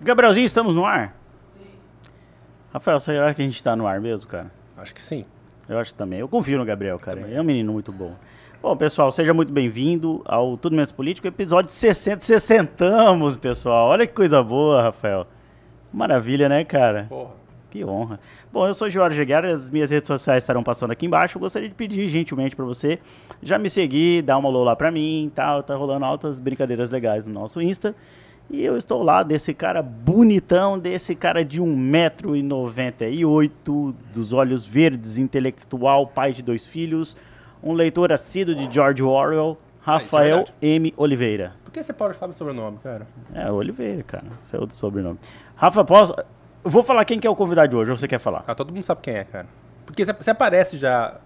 Gabrielzinho, estamos no ar? Sim. Rafael, será que a gente está no ar mesmo, cara? Acho que sim. Eu acho também. Eu confio no Gabriel, cara. Também. É um menino muito bom. Bom, pessoal, seja muito bem-vindo ao Tudo Menos Político, episódio 60. 60 pessoal. Olha que coisa boa, Rafael. Maravilha, né, cara? Porra. Que honra. Bom, eu sou Jorge Guerra, as minhas redes sociais estarão passando aqui embaixo. Eu gostaria de pedir gentilmente para você já me seguir, dar uma alô lá para mim, tal, tá rolando altas brincadeiras legais no nosso Insta. E eu estou lá desse cara bonitão, desse cara de 1,98m, dos olhos verdes, intelectual, pai de dois filhos, um leitor assíduo de George Orwell, Rafael ah, é M. Oliveira. Por que você pode falar do sobrenome, cara? É, Oliveira, cara. Esse é o sobrenome. Rafa, posso... Eu vou falar quem que é o convidado de hoje, ou você quer falar? Ah, todo mundo sabe quem é, cara. Porque você aparece já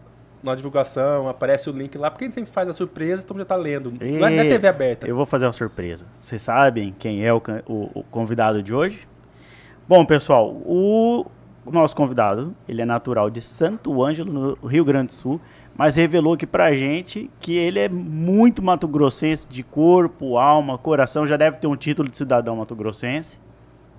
na divulgação, aparece o link lá, porque ele sempre faz a surpresa, então já tá lendo. E... Não é TV aberta. Eu vou fazer uma surpresa. Vocês sabem quem é o, o, o, convidado de hoje? Bom, pessoal, o nosso convidado, ele é natural de Santo Ângelo, no Rio Grande do Sul, mas revelou aqui pra gente que ele é muito mato-grossense de corpo, alma, coração, já deve ter um título de cidadão mato-grossense.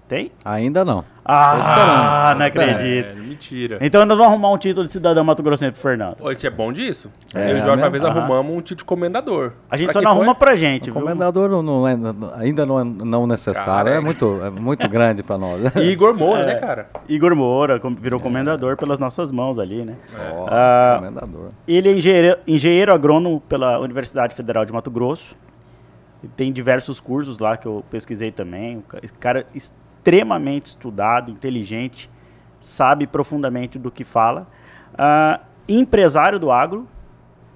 Tem? Ainda não. Ah, não acredito. É, mentira. Então nós vamos arrumar um título de cidadão Mato Grossense pro Fernando. Pô, a gente é bom disso. É, Eu e o Jorge, uma vez, arrumamos um título de comendador. A gente pra só não arruma pra gente, o viu? Comendador não, não é, ainda não é não necessário. Cara, é, muito, é muito grande pra nós. E Igor Moura, né, cara? Igor Moura virou comendador pelas nossas mãos ali, né? Oh, ah, comendador. Ele é engenheiro, engenheiro agrônomo pela Universidade Federal de Mato Grosso. Tem diversos cursos lá que eu pesquisei também. O cara extremamente estudado, inteligente, sabe profundamente do que fala, uh, empresário do agro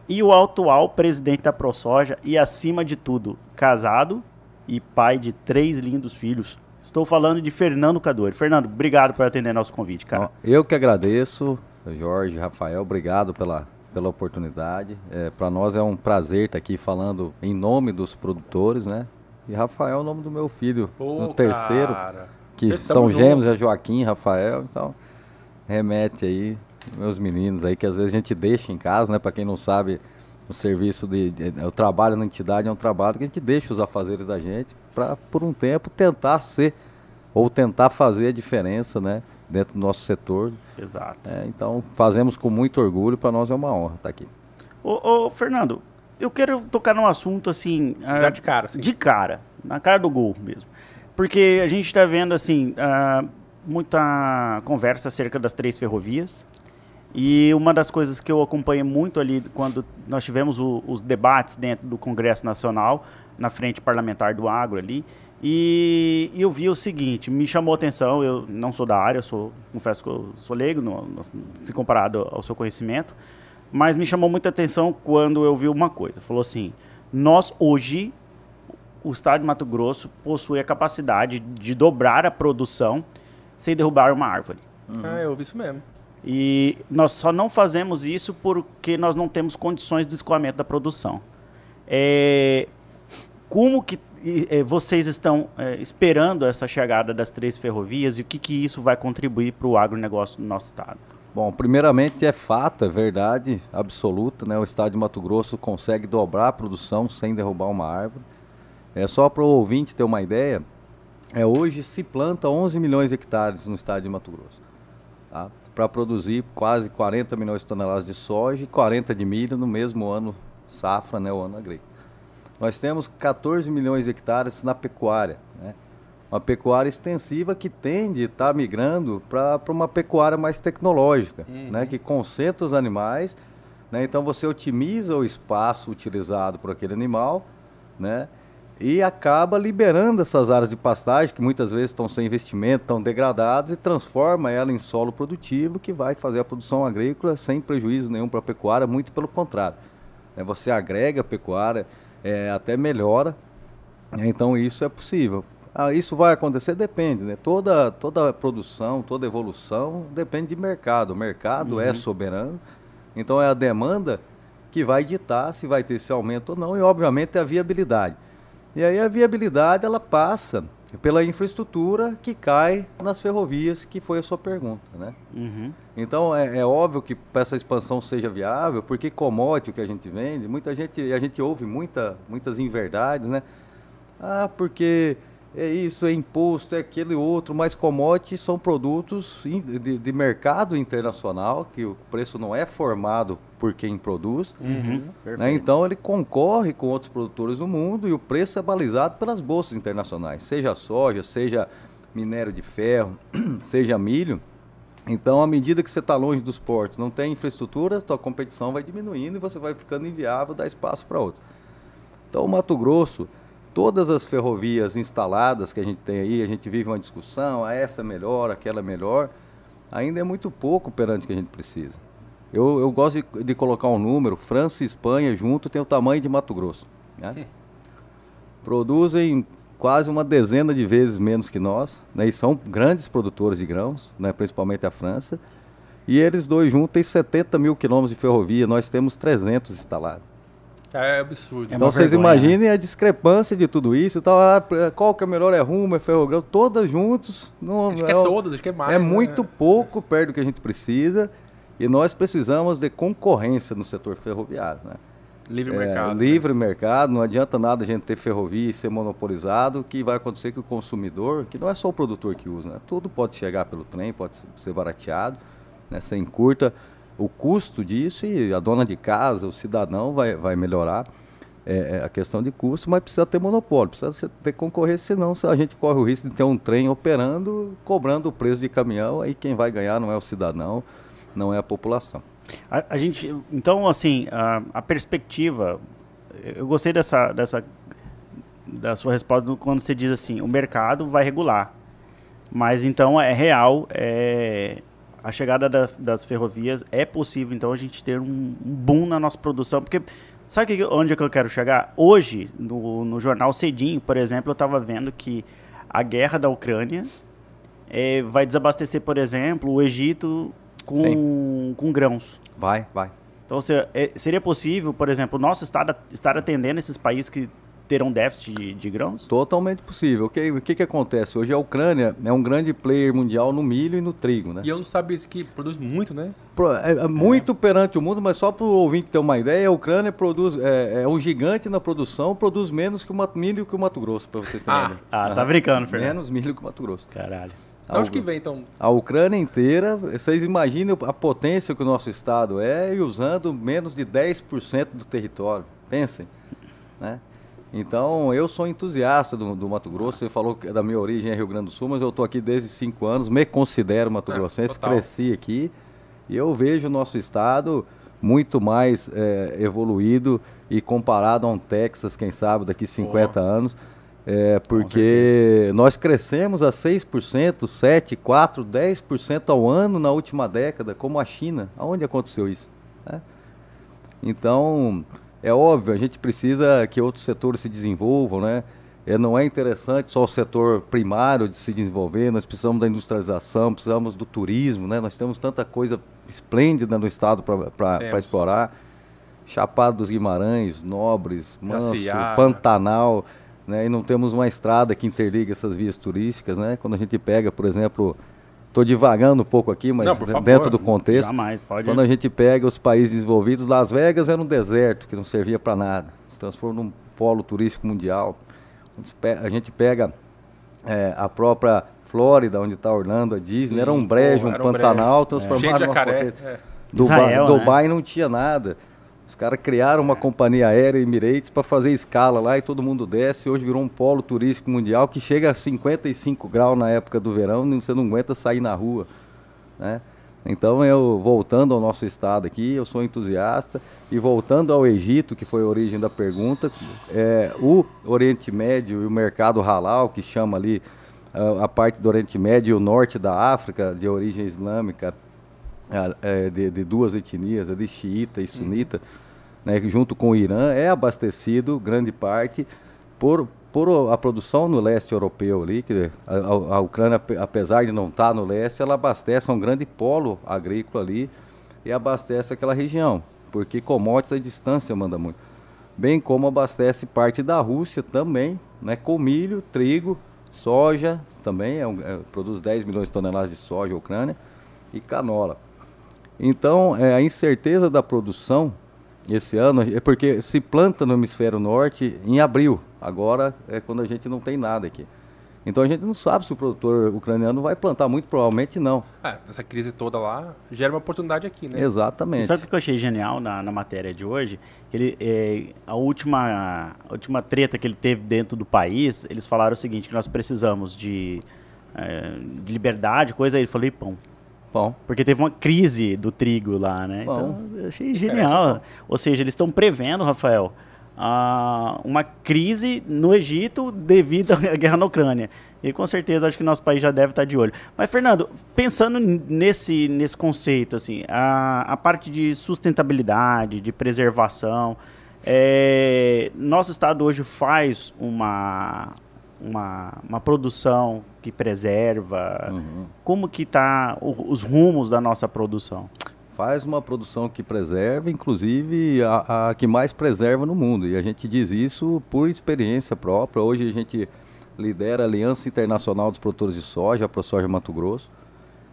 e o atual presidente da ProSoja e, acima de tudo, casado e pai de três lindos filhos. Estou falando de Fernando Cadori. Fernando, obrigado por atender nosso convite, cara. Eu que agradeço, Jorge, Rafael, obrigado pela, pela oportunidade. É, Para nós é um prazer estar aqui falando em nome dos produtores, né? E Rafael é o nome do meu filho, Pô, no terceiro. Cara que são gêmeos, é Joaquim, Rafael, então remete aí meus meninos aí que às vezes a gente deixa em casa, né? Para quem não sabe, o serviço de, de, o trabalho na entidade é um trabalho que a gente deixa os afazeres da gente para por um tempo tentar ser ou tentar fazer a diferença, né? Dentro do nosso setor. Exato. É, então fazemos com muito orgulho, para nós é uma honra estar aqui. Ô, ô, Fernando, eu quero tocar num assunto assim. Já de cara, sim. De cara, na cara do gol mesmo. Porque a gente está vendo, assim, uh, muita conversa acerca das três ferrovias. E uma das coisas que eu acompanhei muito ali, quando nós tivemos o, os debates dentro do Congresso Nacional, na frente parlamentar do agro ali, e, eu vi o seguinte, me chamou a atenção, eu não sou da área, sou, confesso que eu sou leigo, no, no, se comparado ao seu conhecimento, mas me chamou muita atenção quando eu vi uma coisa. Falou assim, nós hoje o estado de Mato Grosso possui a capacidade de dobrar a produção sem derrubar uma árvore. Uhum. Ah, eu ouvi isso mesmo. E nós só não fazemos isso porque nós não temos condições do escoamento da produção. É, como que é, vocês estão é, esperando essa chegada das três ferrovias e o que, que isso vai contribuir para o agronegócio do nosso estado? Bom, primeiramente é fato, é verdade absoluta, né? O estado de Mato Grosso consegue dobrar a produção sem derrubar uma árvore. É só para o ouvinte ter uma ideia, é, hoje se planta 11 milhões de hectares no estado de Mato Grosso, tá? para produzir quase 40 milhões de toneladas de soja e 40 de milho no mesmo ano safra, né, o ano agrícola. Nós temos 14 milhões de hectares na pecuária, né? uma pecuária extensiva que tende a estar tá migrando para uma pecuária mais tecnológica, uhum. né, que concentra os animais, né, então você otimiza o espaço utilizado por aquele animal, né, e acaba liberando essas áreas de pastagem que muitas vezes estão sem investimento, estão degradadas e transforma ela em solo produtivo que vai fazer a produção agrícola sem prejuízo nenhum para a pecuária, muito pelo contrário. É, você agrega a pecuária, é, até melhora, né? então isso é possível. Ah, isso vai acontecer? Depende, né? Toda, toda produção, toda evolução depende de mercado. O mercado é uhum. é soberano, então é a demanda que vai ditar se vai ter esse aumento ou não e, obviamente, a viabilidade. E aí a viabilidade ela passa pela infraestrutura que cai nas ferrovias, que foi a sua pergunta, né? Uhum. Então é, é, óbvio que para essa expansão seja viável, porque commodity que a gente vende, muita gente, a gente ouve muita, muitas inverdades, né? Ah, porque é isso, é imposto, é aquele outro, mas commodities são produtos de, de, mercado internacional, que o preço não é formado por quem produz. Uhum, né? Então ele concorre com outros produtores do mundo e o preço é balizado pelas bolsas internacionais, seja soja, seja minério de ferro, seja milho. Então, à medida que você está longe dos portos, não tem infraestrutura, sua competição vai diminuindo e você vai ficando inviável, dá espaço para outro. Então, o Mato Grosso todas as ferrovias instaladas que a gente tem aí, a gente vive uma discussão, ah, essa é melhor, aquela é melhor, ainda é muito pouco perante o que a gente precisa. Eu, eu gosto de, de, colocar um número, França e Espanha junto tem o tamanho de Mato Grosso. Né? Produzem quase uma dezena de vezes menos que nós, né? e são grandes produtores de grãos, né? principalmente a França, e eles dois juntos têm 70 mil quilômetros de ferrovia, nós temos 300 instalados. É absurdo. Então vocês vergonha, imaginem né? a discrepância de tudo isso. Então, ah, qual que é melhor? É rumo, é ferrogrão, todas juntos. Não, acho que é, é todas, acho que é mais. É né? muito pouco perto do que a gente precisa. E nós precisamos de concorrência no setor ferroviário. Né? Livre é, mercado. Livre né? mercado, não adianta nada a gente ter ferrovia e ser monopolizado, que vai acontecer que o consumidor, que não é só o produtor que usa, né? tudo pode chegar pelo trem, pode ser barateado, né? sem curta o custo disso e a dona de casa, o cidadão vai, vai melhorar é, é, a questão de custo, mas precisa ter monopólio, precisa ter concorrência, senão a gente corre o risco de ter um trem operando, cobrando o preço de caminhão, aí quem vai ganhar não é o cidadão, não é a população. A, a gente, então, assim, a, a, perspectiva, eu gostei dessa, dessa da sua resposta quando você diz assim, o mercado vai regular, mas então é real, é, a chegada da, das ferrovias é possível, então, a gente ter um, um boom na nossa produção, porque sabe que, onde é que eu quero chegar? Hoje, no, no jornal Cedinho, por exemplo, eu estava vendo que a guerra da Ucrânia é, vai desabastecer, por exemplo, o Egito com, com grãos. Vai, vai. Então, se, é, seria possível, por exemplo, o nosso estado estar atendendo esses países que terão déficit de, de, grãos? Totalmente possível. O que, o que, que acontece? Hoje a Ucrânia é um grande player mundial no milho e no trigo, né? E eu não sabia isso que produz muito, né? Pro, é, é muito é. perante o mundo, mas só para o ouvinte ter uma ideia, a Ucrânia produz, é, é, um gigante na produção, produz menos que o milho que o Mato Grosso, para vocês terem ah, ideia. Ah, você tá brincando, Fernando. Menos milho que o Mato Grosso. Caralho. A onde que vem, então? A Ucrânia inteira, vocês imaginem a potência que o nosso estado é e usando menos de 10% do território. Pensem, né? Então, eu sou entusiasta do, do, Mato Grosso. Você falou que da minha origem é Rio Grande do Sul, mas eu estou aqui desde cinco anos, me considero Mato é, Grossense, cresci aqui e eu vejo o nosso estado muito mais é, evoluído e comparado a um Texas, quem sabe, daqui 50 oh. anos. É, porque nós crescemos a 6%, 7%, 4%, 10% ao ano na última década, como a China. Aonde aconteceu isso? Né? Então, é óbvio, a gente precisa que outros setores se desenvolvam, né? É, não é interessante só o setor primário de se desenvolver, nós precisamos da industrialização, precisamos do turismo, né? Nós temos tanta coisa esplêndida no estado para explorar. Chapada dos Guimarães, Nobres, Manso, Pantanal, né? E não temos uma estrada que interliga essas vias turísticas, né? Quando a gente pega, por exemplo, Estou divagando um pouco aqui, mas Não, dentro do contexto. Jamais, pode. Quando a gente pega os países desenvolvidos, Las Vegas era um deserto que não servia para nada. Se transformou num polo turístico mundial. A gente pega é, a própria Flórida, onde está Orlando, a Disney, Sim, era um brejo, um pantanal, brejo. transformado é. numa é. Dubai, Israel, Dubai né? não tinha nada. Os caras criaram uma companhia aérea Emirates para fazer escala lá e todo mundo desce. Hoje virou um polo turístico mundial que chega a 55 graus na época do verão e você não aguenta sair na rua. Né? Então, eu voltando ao nosso estado aqui, eu sou entusiasta. E voltando ao Egito, que foi a origem da pergunta, é, o Oriente Médio e o mercado halal, que chama ali a, a parte do Oriente Médio e o norte da África, de origem islâmica, é, de, de, duas etnias, de xiita e sunita, uhum. né, junto com o Irã, é abastecido, grande parte, por, por a produção no leste europeu ali, que a, a Ucrânia, apesar de não estar no leste, ela abastece um grande polo agrícola ali e abastece aquela região, porque commodities a distância manda muito. Bem como abastece parte da Rússia também, né, com milho, trigo, soja, também é um, é, produz 10 milhões de toneladas de soja a Ucrânia, e canola. Então, é, a incerteza da produção esse ano é porque se planta no hemisfério norte em abril. Agora é quando a gente não tem nada aqui. Então a gente não sabe se o produtor ucraniano vai plantar, muito provavelmente não. É, essa crise toda lá gera uma oportunidade aqui, né? Exatamente. E sabe o que eu achei genial na, na matéria de hoje? Que ele, é, a, última, a última treta que ele teve dentro do país, eles falaram o seguinte, que nós precisamos de, é, de liberdade, coisa, aí ele falou, e pão. Bom, Porque teve uma crise do trigo lá, né? Bom. Então, eu achei genial. Ou seja, eles estão prevendo, Rafael, ah, uma crise no Egito devido à guerra na Ucrânia. E com certeza acho que nosso país já deve estar de olho. Mas, Fernando, pensando nesse, nesse conceito, assim, a, a parte de sustentabilidade, de preservação, é, nosso estado hoje faz uma, uma, uma produção que preserva. Uhum. Como que tá o- os rumos da nossa produção? faz uma produção que preserva, inclusive a, a que mais preserva no mundo. E a gente diz isso por experiência própria. Hoje a gente lidera a Aliança Internacional dos Produtores de Soja, a ProSoja Mato Grosso.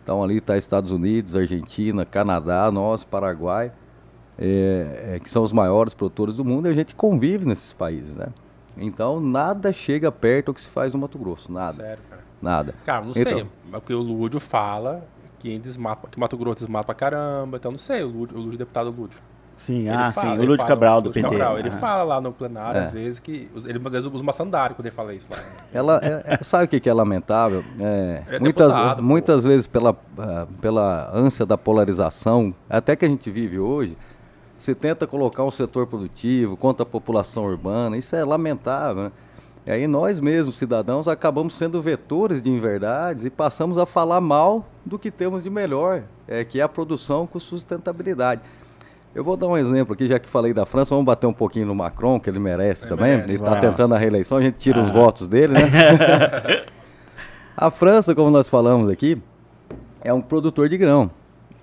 Então ali está Estados Unidos, Argentina, Canadá, nós, Paraguai, é, é, que são os maiores produtores do mundo, e a gente convive nesses países, né? Então nada chega perto do que se faz no Mato Grosso, nada, Sério, cara. Nada. Cara, não Então. sei. É o que o Lúdio fala que desmata, que Mato Grosso desmata pra caramba. Então não sei, o Lúdio, o Lúdio deputado Lúdio. Sim, Ele ah, fala- sim, o Lúdio Cabral do PT. Cabral, ele Aham. fala lá no plenário, É. às vezes, que os- ele às vezes usa uma sandália quando ele fala isso lá. Ela, é- é- sabe o que, que é lamentável? É, É muitas, deputado, pô. muitas vezes pela, ah, pela ânsia da polarização, até que a gente vive hoje, se tenta colocar um setor produtivo contra a população urbana, isso é lamentável. Né? E aí nós mesmos, cidadãos, acabamos sendo vetores de inverdades e passamos a falar mal do que temos de melhor, é, que é a produção com sustentabilidade. Eu vou dar um exemplo aqui, já que falei da França, vamos bater um pouquinho no Macron, que ele merece Ele também. merece, ele está tentando a reeleição, a gente tira os votos dele, né? a França, como nós falamos aqui, é um produtor de grão.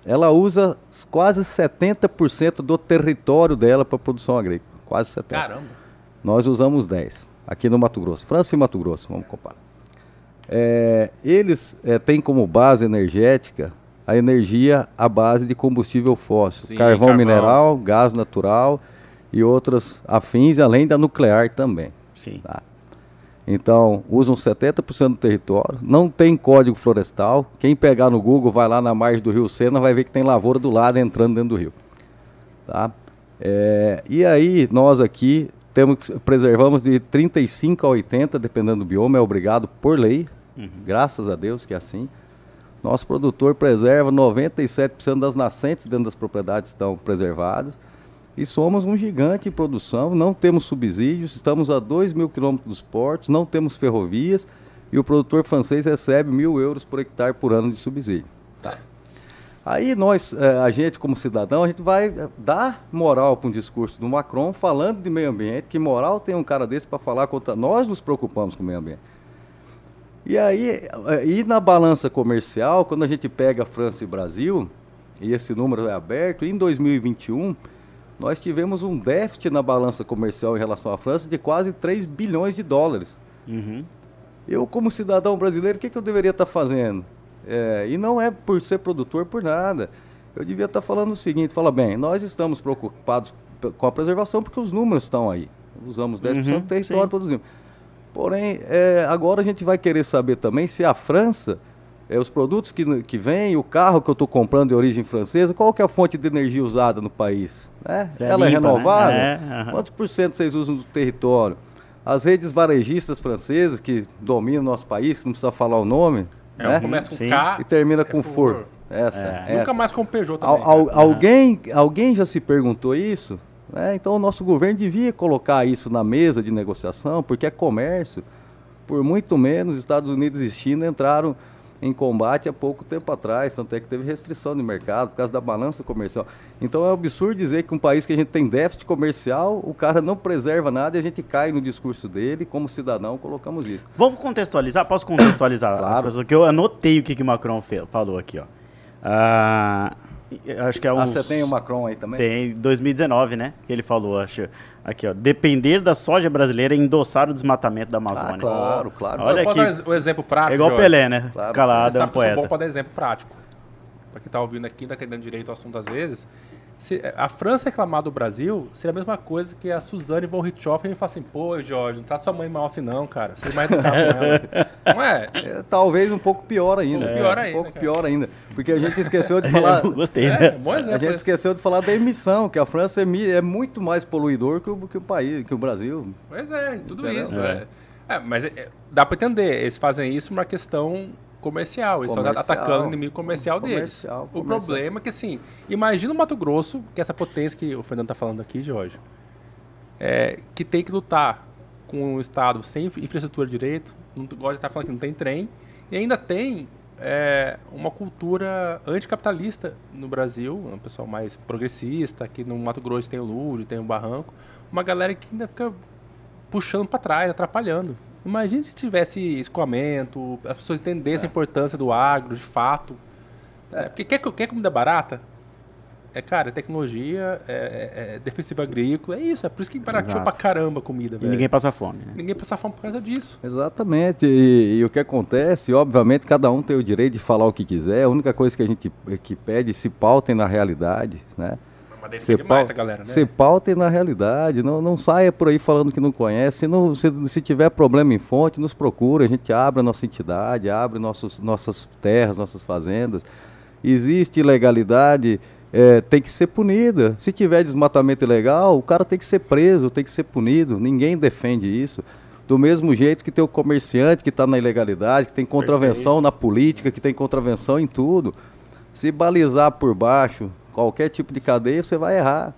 Ela usa quase 70% do território dela para produção agrícola. Quase 70%. Caramba. Nós usamos 10 aqui no Mato Grosso. França e Mato Grosso, vamos comparar. É, eles é, têm como base energética a energia à base de combustível fóssil, Sim, carvão, carvão. mineral, gás natural e outros afins, além da nuclear também. Sim. Tá. Então, usam 70% do território, não tem código florestal. Quem pegar no Google, vai lá na margem do Rio Sena, vai ver que tem lavoura do lado entrando dentro do rio. Tá? É, e aí, nós aqui temos, preservamos de 35 a 80, dependendo do bioma, é obrigado por lei, graças a Deus que é assim. Nosso produtor preserva 97% das nascentes dentro das propriedades estão preservadas. E somos um gigante em produção, não temos subsídios, estamos a 2 mil quilômetros dos portos, não temos ferrovias e o produtor francês recebe mil euros por hectare por ano de subsídio. Tá. Aí nós, eh, a gente como cidadão, a gente vai eh, dar moral para um discurso do Macron falando de meio ambiente, que moral tem um cara desse para falar contra nós nos preocupamos com o meio ambiente. E aí, eh, e na balança comercial, quando a gente pega França e Brasil, e esse número é aberto, em 2021, nós tivemos um déficit na balança comercial em relação à França de quase 3 bilhões de dólares. Uhum. Eu, como cidadão brasileiro, o que, que eu deveria estar fazendo? É, e não é por ser produtor, por nada. Eu devia estar falando o seguinte, fala bem, nós estamos preocupados com a preservação porque os números estão aí. Usamos 10% Uhum, do território sim. produzimos. Porém, é, agora a gente vai querer saber também se a França, é, os produtos que, que vêm, o carro que eu estou comprando de origem francesa, qual que é a fonte de energia usada no país? Né? É Ela é limpa, né? renovável? É, aham. Quantos por cento vocês usam do território? As redes varejistas francesas que dominam o nosso país, que não precisa falar o nome, É, né? começa com Sim. K e termina é com por- for. Essa, É. essa. Nunca mais com Peugeot Al- também. al- cara. alguém, alguém já se perguntou isso? Né? Então o nosso governo devia colocar isso na mesa de negociação, porque é comércio. Por muito menos, Estados Unidos e China entraram em combate há pouco tempo atrás, tanto é que teve restrição de mercado por causa da balança comercial. Então é absurdo dizer que um país que a gente tem déficit comercial, o cara não preserva nada e a gente cai no discurso dele, como cidadão colocamos isso. Vamos contextualizar? Posso contextualizar Claro. as pessoas? Que eu anotei o que, que o Macron falou aqui, ó. Ah, acho que é um. Ah, você tem o Macron aí também? Tem 2019, né? Que ele falou, acho. Aqui, ó. Depender da soja brasileira é endossar o desmatamento da Amazônia. Ah, claro, claro. Olha aqui. dar o exemplo prático. É igual Jorge? Pelé, né? Claro. Calado, Você é um sabe que eu sou bom para dar exemplo prático. Pra quem tá ouvindo aqui, tá entendendo direito o assunto às vezes. Se a França reclamar do Brasil seria a mesma coisa que a Suzane von Richthofen falar assim, pô, Jorge, não trata sua mãe mal assim não, cara. Você vai educar com ela. Não é? É, talvez um pouco pior ainda. Um pouco pior É, ainda, Um pouco cara. pior ainda. Porque a gente esqueceu de falar. Eu gostei, É, né? bom exemplo. A gente esse. esqueceu de falar da emissão, que a França é muito mais poluidor que o, que o país, que o Brasil. Pois é, tudo Entendeu? isso. É. É. É, mas é- é, dá pra entender, eles fazem isso uma questão comercial, eles estão Comercial. atacando o inimigo comercial, deles. Comercial, O comercial. problema é que, assim, imagina o Mato Grosso, que é essa potência que o Fernando tá falando aqui, Jorge, é, que tem que lutar com o Estado sem infra- infraestrutura direito, não gosta de estar falando que não tem trem, e ainda tem é, uma cultura anticapitalista no Brasil, um pessoal mais progressista, aqui no Mato Grosso tem o Lúdio, tem o Barranco, uma galera que ainda fica puxando para trás, atrapalhando. Imagina se tivesse escoamento, as pessoas entendessem a importância do agro, de fato. É, porque quer, quer comida barata? É, cara, é tecnologia, é, é, é defensivo agrícola, é isso. É por isso que barateou Exato. pra caramba a comida, E velho. ninguém passa fome, né? Ninguém passa fome por causa disso. Exatamente. E, e o que acontece, obviamente, cada um tem o direito de falar o que quiser. A única coisa que a gente que pede se pautem na realidade, né? Mas daí Se, fica demais essa galera, né? se pautem na realidade, não, não saia por aí falando que não conhece. Se, não- se, se tiver problema em fonte, nos procura, a gente abre a nossa entidade, abre nossos, nossas terras, nossas fazendas. Existe ilegalidade, é, tem que ser punida. Se tiver desmatamento ilegal, o cara tem que ser preso, tem que ser punido. Ninguém defende isso. Do mesmo jeito que tem o comerciante que está na ilegalidade, que tem contravenção na política, que tem contravenção em tudo. Se balizar por baixo qualquer tipo de cadeia, você vai errar.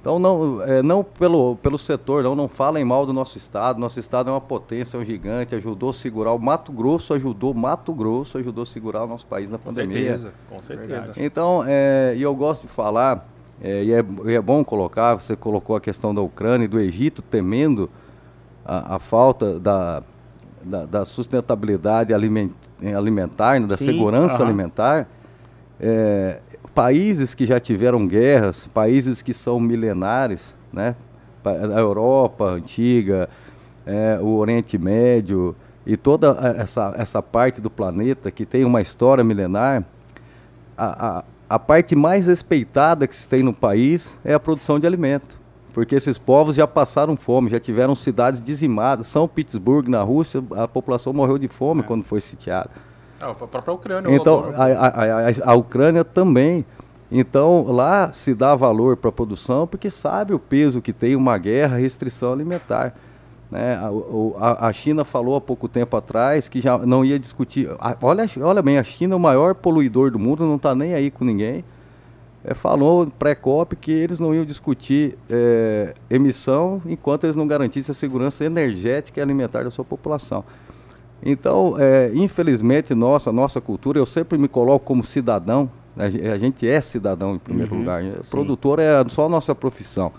Então, não, é, não pelo, pelo setor, não, não falem mal do nosso Estado. Nosso Estado é uma potência, é um gigante, ajudou a segurar. O Mato Grosso ajudou, Mato Grosso ajudou a segurar o nosso país na Com pandemia. certeza, com certeza. Então, é, e eu gosto de falar, é, e, é, e é bom colocar, você colocou a questão da Ucrânia e do Egito temendo a, a falta da, da, da sustentabilidade aliment, alimentar, né, da Sim, segurança aham. alimentar. É, países que já tiveram guerras, países que são milenares, né? A Europa antiga, é, o Oriente Médio e toda essa, essa parte do planeta que tem uma história milenar, a, a, a parte mais respeitada que se tem no país é a produção de alimento. Porque esses povos já passaram fome, já tiveram cidades dizimadas. São Petersburgo, na Rússia, a população morreu de fome quando foi sitiada. Ah, a própria Ucrânia. Então, a, a, a, a Ucrânia também. Então, lá se dá valor para a produção porque sabe o peso que tem uma guerra, restrição alimentar. Né? A, a, a China falou há pouco tempo atrás que já não ia discutir. a- olha, olha bem, a China é o maior poluidor do mundo, não está nem aí com ninguém. É, falou pré-COP que eles não iam discutir é, emissão enquanto eles não garantissem a segurança energética e alimentar da sua população. Então, é, infelizmente, nossa, nossa cultura, eu sempre me coloco como cidadão, né, a gen- a gente é cidadão em primeiro Uhum, lugar, né? sim. produtor é só a nossa profissão.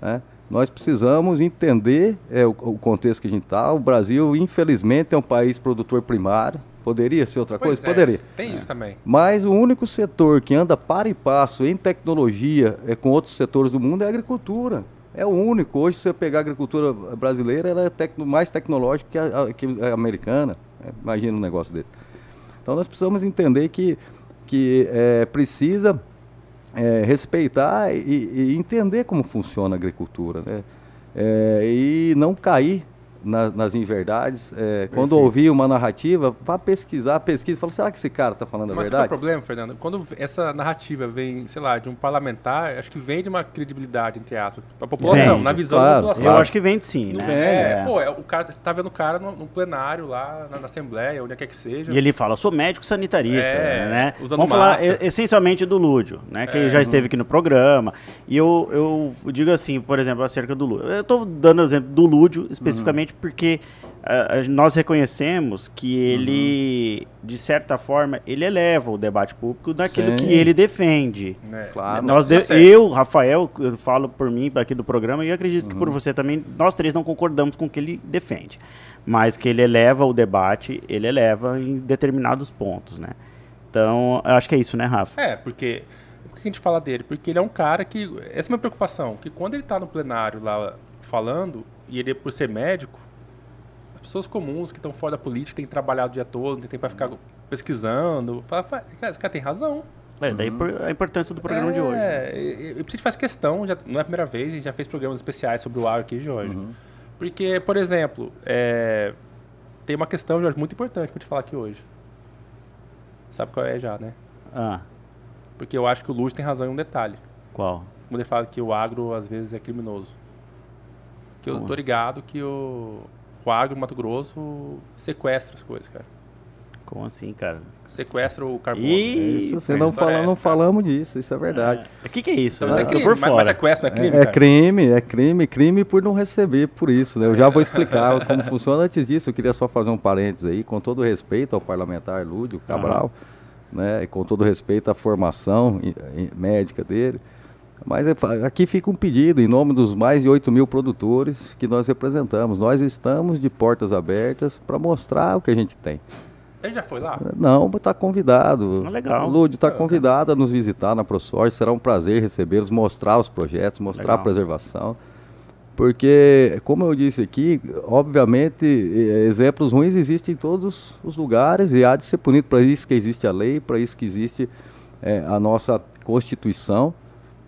né? Nós precisamos entender é, o, o contexto que a gente está. O Brasil, infelizmente, é um país produtor primário. Poderia ser outra Pois coisa? é, Poderia. Tem isso também. Mas o único setor que anda para e passo em tecnologia é, com outros setores do mundo é a agricultura. É o único. Hoje, se você pegar a agricultura brasileira, ela é tecno- mais tecnológica que a, que a americana. É, imagina um negócio desse. Então, nós precisamos entender que, que é, precisa é, respeitar e, e entender como funciona a agricultura. Né? É, e não cair na- nas inverdades. É, quando ouvir uma narrativa, vá pesquisar, pesquisa. Fala, será que esse cara está falando a Mas sabe qual é o verdade? problema, Fernando? Quando essa narrativa vem, sei lá, de um parlamentar, acho que vem de uma credibilidade, entre aspas, pra população, Vende, na visão claro, da população. Eu acho que vende sim, né? É, É. pô, é, o cara tá vendo o cara no, no plenário lá, na, na Assembleia, onde quer que seja. E ele fala, sou médico sanitarista, É, né? usando Vamos falar máscara. e- essencialmente do Lúdio, né? Que É. já esteve aqui no programa. E eu, eu digo assim, por exemplo, acerca do Lúdio. Eu estou dando exemplo do Lúdio especificamente porque ah, nós reconhecemos que ele, de certa forma, ele eleva o debate público daquilo Sim. que ele defende. né? Claro. Nós de- certo. eu, Rafael, eu falo por mim aqui do programa e eu acredito Uhum. que por você também, nós três não concordamos com o que ele defende. Mas que ele eleva o debate, ele eleva em determinados pontos, né? Então, eu acho que é isso, né, Rafa? É, porque. Por que a gente fala dele? Porque ele é um cara que. Essa é a minha preocupação. Que quando ele tá no plenário lá falando, e ele, por ser médico, as pessoas comuns que estão fora da política, têm trabalhado o dia todo, não tem tempo pra ficar pesquisando. Fala, fala, esse cara tem razão. É, daí a importância do programa de hoje. né? É, eu preciso faz questão, já, não é a primeira vez, a gente já fez programas especiais sobre o agro aqui, Jorge. Uhum. Porque, por exemplo, é, tem uma questão, Jorge, muito importante pra te falar aqui hoje. Sabe qual é já, né? Ah, Porque eu acho que o Lúcio tem razão em um detalhe. qual? Quando ele fala que o agro às vezes é criminoso. Que eu Como? tô ligado que o, o agro, Mato Grosso, sequestra as coisas, cara. Como assim, cara? Sequestra o carbono. Ih, Isso, você não, é fala, não falamos disso, isso é verdade. O que, que é isso? Então, mas é tô crime, por mas, mas fora. sequestro não é crime, É, é crime, é crime, crime por não receber por isso, né? Eu já vou explicar como funciona. Antes disso, eu queria só fazer um parênteses aí, com todo respeito ao parlamentar Lúdio Cabral, né? E com todo respeito à formação médica dele. Mas é aqui fica um pedido em nome dos mais de 8 mil produtores que nós representamos. Nós estamos de portas abertas para mostrar o que a gente tem. Ele já foi lá? Não, está convidado. Ah, legal. Lúdio está convidado a nos visitar na ProSource. Será um prazer recebê-los, mostrar os projetos, mostrar Legal. a preservação. Porque, como eu disse aqui, obviamente, exemplos ruins existem em todos os lugares e há de ser punido. Para isso que existe a lei, para isso que existe eh, a nossa Constituição.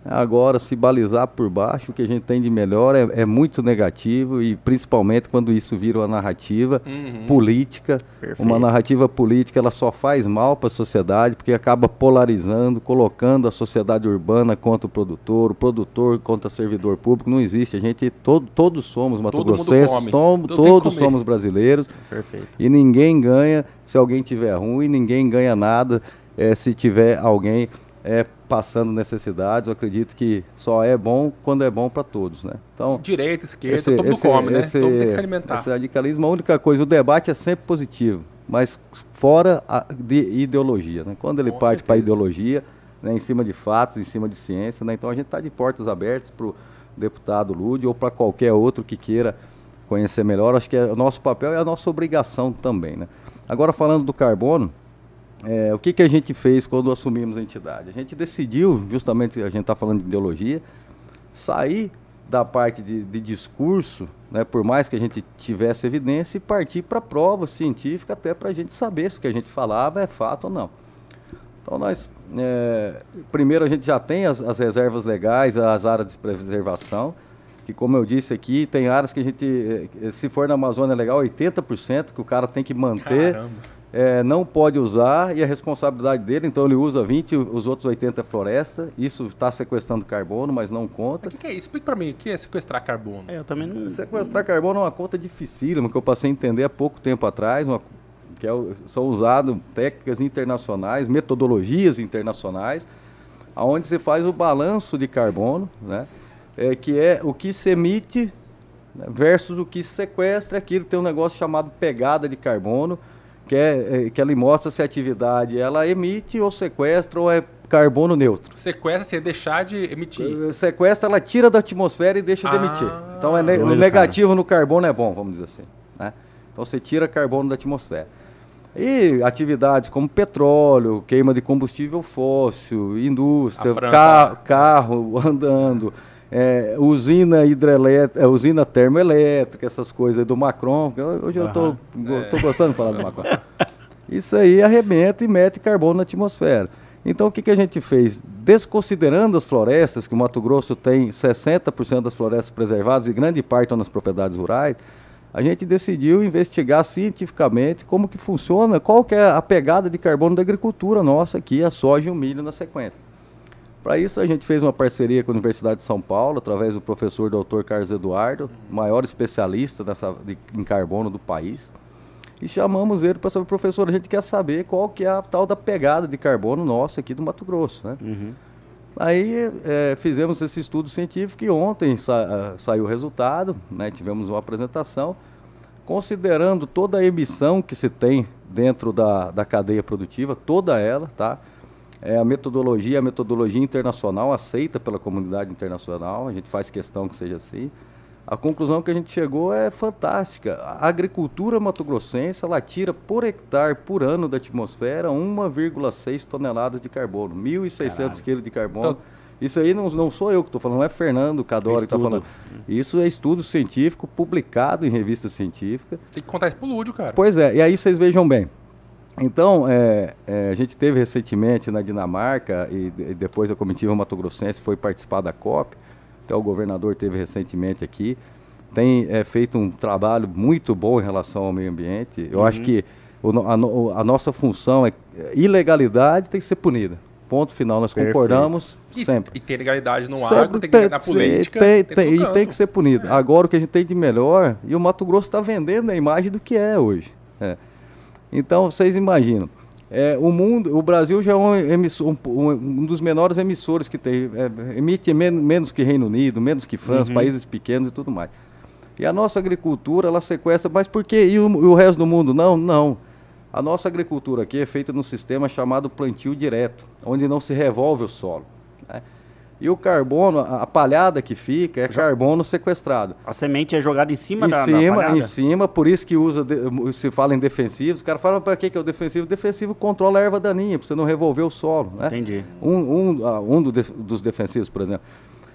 Agora, se balizar por baixo, o que a gente tem de melhor é, é muito negativo e principalmente quando isso vira uma narrativa Uhum. política. Perfeito. Uma narrativa política ela só faz mal para a sociedade porque acaba polarizando, colocando a sociedade urbana contra o produtor, o produtor contra o servidor público. Não existe. A gente todo, todos somos mato-grossenses, Todo todos somos brasileiros Perfeito. e ninguém ganha se alguém tiver ruim, ninguém ganha nada eh, se tiver alguém eh, passando necessidades. Eu acredito que só é bom quando é bom para todos, né? Então Direita, esquerda, esse- todo mundo come, né? esse- todo mundo tem que se alimentar. Esse radicalismo, a única coisa, o debate é sempre positivo, mas fora a- de ideologia. Né? Quando ele Com parte para ideologia, né, em cima de fatos, em cima de ciência, né? então a gente está de portas abertas para o deputado Lúdio ou para qualquer outro que queira conhecer melhor. Acho que é, o nosso papel é a nossa obrigação também. Né? Agora, falando do carbono, é, o que, que a gente fez quando assumimos a entidade? A gente decidiu, justamente a gente está falando de ideologia, sair da parte de, de discurso, né, por mais que a gente tivesse evidência, e partir para a prova científica, até para a gente saber se o que a gente falava é fato ou não. Então, nós, é, primeiro, a gente já tem as, as reservas legais, as áreas de preservação, que, como eu disse aqui, tem áreas que a gente, eh, se for na Amazônia legal, 80% que o cara tem que manter Caramba. É, não pode usar e a responsabilidade dele, então ele usa 20, os outros 80 é floresta. Isso está sequestrando carbono, mas não conta. O que, que é isso? Explica pra mim, o que é sequestrar carbono? É, eu também não. Sequestrar carbono é uma conta dificílima que eu passei a entender há pouco tempo atrás, uma- que é são usadas técnicas internacionais, metodologias internacionais, aonde você faz o balanço de carbono, né? É, que é o que se emite né, versus o que se sequestra. Aquilo tem um negócio chamado pegada de carbono, que, é, é, que ela mostra se a atividade ela emite ou sequestra ou é carbono neutro. Sequestra sem deixar de emitir. Eh, Sequestra, ela tira da atmosfera e deixa de Ah. emitir. Então é ne- o negativo no carbono é bom, vamos dizer assim. né? Então você tira carbono da atmosfera. E atividades como petróleo, queima de combustível fóssil, indústria, ca- né? carro andando, eh, usina hidrelétrica, usina termoelétrica, essas coisas do Macron. Hoje eu go- tô gostando de falar do Macron. Isso aí arrebenta e mete carbono na atmosfera. Então o que, que a gente fez? Desconsiderando as florestas, que o Mato Grosso tem 60% das florestas preservadas e grande parte estão nas propriedades rurais, a gente decidiu investigar cientificamente como que funciona, qual que é a pegada de carbono da agricultura nossa aqui, a soja e o milho na sequência. Para isso, a gente fez uma parceria com a Universidade de São Paulo, através do professor Dr. Carlos Eduardo, maior especialista nessa, de- em carbono do país. E chamamos ele para saber, professor, a gente quer saber qual que é a tal da pegada de carbono nossa aqui do Mato Grosso. Né? Uhum. Aí eh, fizemos esse estudo científico e ontem sa- ah, saiu o resultado, né? tivemos uma apresentação, considerando toda a emissão que se tem dentro da, da cadeia produtiva, toda ela, tá? É a metodologia, a metodologia internacional aceita pela comunidade internacional, a gente faz questão que seja assim. A conclusão que a gente chegou é fantástica. A agricultura mato-grossense, ela tira por hectare por ano da atmosfera 1,6 toneladas de carbono, 1.600 Caralho. quilos de carbono. Então- Isso aí não, não sou eu que estou falando, não é Fernando Cadori que está Estudo. falando. Isso é estudo científico publicado em revista científica. Você tem que contar isso pro Lúdio, cara. Pois é, e aí vocês vejam bem. Então, é, é, a gente teve recentemente na Dinamarca, e, e, depois a comitiva Mato Grossense foi participar da COP, até o governador teve recentemente aqui, tem é, feito um trabalho muito bom em relação ao meio ambiente. Eu uhum. acho que o, a, a, nossa função é ilegalidade tem que ser punida. Ponto final, nós Perfeito. concordamos e, sempre. E tem legalidade no sempre agro, tem que ter na política. Tem, tem, tem e tem que ser punido. É. Agora o que a gente tem de melhor, e o Mato Grosso está vendendo a imagem do que é hoje. É. Então, vocês imaginam. É, o mundo, o Brasil já é um, emissor, um, um dos menores emissores que tem, é, emite men menos que Reino Unido, menos que França, uhum. países pequenos e tudo mais. E a nossa agricultura, ela sequestra, mas por quê? E o, e o resto do mundo? Não, não. A nossa agricultura aqui é feita num sistema chamado plantio direto, onde não se revolve o solo. E o carbono, a palhada que fica é carbono sequestrado. A semente é jogada em cima em da, cima, da palhada? Em cima, por isso que usa, se fala em defensivos. O cara fala, para que, que é o defensivo? O defensivo controla a erva daninha, para você não revolver o solo. Né? Entendi. Um, um, uh, um dos defensivos, por exemplo.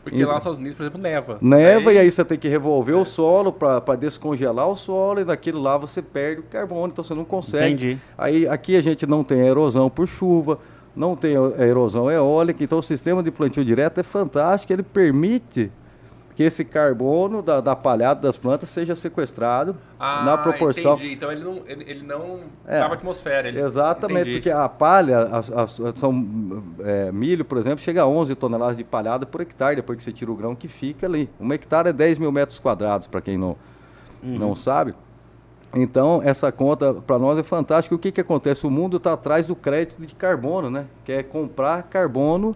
Porque lá nos Estados Unidos, por exemplo, neva. Neva, aí... e aí você tem que revolver é. o solo para descongelar o solo, e naquilo lá você perde o carbono, então você não consegue. Entendi. Aí aqui a gente não tem erosão por chuva, não tem erosão eólica, então o sistema de plantio direto é fantástico, ele permite que esse carbono da, da palhada das plantas seja sequestrado ah, na proporção. Entendi. Então ele não, ele, ele não é, para a atmosfera. Ele... Exatamente, entendi. porque a palha, a, a, são, é, milho, por exemplo, chega a 11 toneladas de palhada por hectare depois que você tira o grão que fica ali. Um hectare é 10 mil metros quadrados, para quem não, uhum. não sabe. Então, essa conta para nós é fantástica. O que, que acontece? O mundo está atrás do crédito de carbono, né? Que é comprar carbono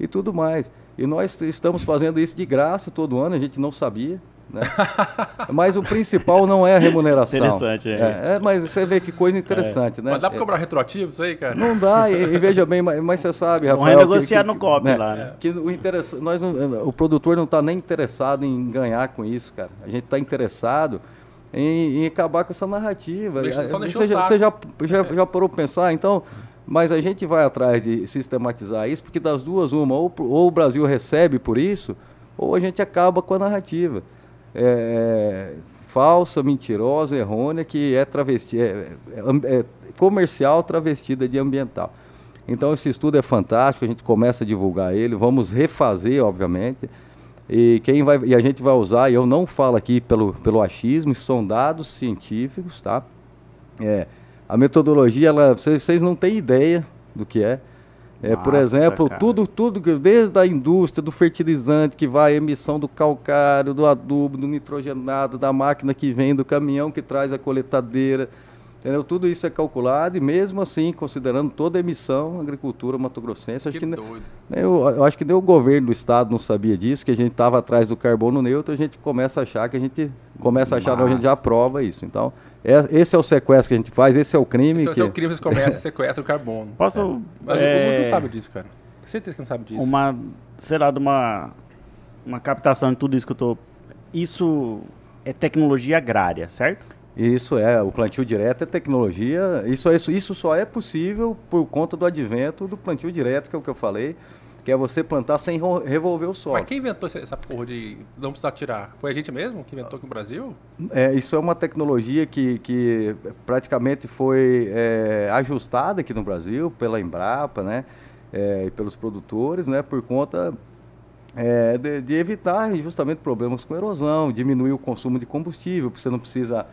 e tudo mais. E nós estamos fazendo isso de graça todo ano, a gente não sabia. Né? mas o principal não é a remuneração. Interessante, é. é. é mas você vê que coisa interessante, é. né? Mas dá para cobrar retroativo isso aí, cara? Não dá, e, e veja bem, mas, mas, você sabe, Rafael... Renegociar que, que, no COP né, lá, né? Que o, interessa, nós o produtor não está nem interessado em ganhar com isso, cara. A gente está interessado em, em, acabar com essa narrativa. Deixa, só você, já, você já, já, já parou para pensar? Então... Mas a gente vai atrás de sistematizar isso, porque das duas, uma, ou, ou o Brasil recebe por isso, ou a gente acaba com a narrativa. É, é, falsa, mentirosa, errônea, que é travesti, é, é, é, comercial travestida de ambiental. Então esse estudo é fantástico, a gente começa a divulgar ele, vamos refazer, obviamente, e quem vai e a gente vai usar, e eu não falo aqui pelo pelo achismo, são dados científicos, tá? É, a metodologia, ela, vocês não têm ideia do que é. É, Nossa, por exemplo, cara. tudo, tudo, desde a indústria do fertilizante que vai, a emissão do calcário, do adubo, do nitrogenado, da máquina que vem, do caminhão que traz a coletadeira, entendeu? Tudo isso é calculado e mesmo assim, considerando toda a emissão, a agricultura matogrossense, acho que, que eu, eu, acho que nem o governo do estado não sabia disso, que a gente estava atrás do carbono neutro, a gente começa a achar que a gente começa a achar, não, a gente já aprova isso. Então, é, esse é o sequestro que a gente faz, esse é o crime. Então, que... esse é o crime que começa, sequestra o carbono. Posso. É. Mas é... o mundo não sabe disso, cara. Tenho certeza que não sabe disso. Uma, sei lá, de uma, uma captação de tudo isso que eu tô. Isso é tecnologia agrária, certo? Isso é, o plantio direto é tecnologia. Isso, isso, isso só é possível por conta do advento do plantio direto, que é o que eu falei que é você plantar sem revolver o solo. Mas quem inventou essa porra de não precisar tirar? Foi a gente mesmo que inventou aqui no Brasil? É, isso é uma tecnologia que, que praticamente foi é, ajustada aqui no Brasil pela Embrapa, né? É, e pelos produtores, né? Por conta é, de, de, evitar justamente problemas com erosão, diminuir o consumo de combustível, porque você não precisa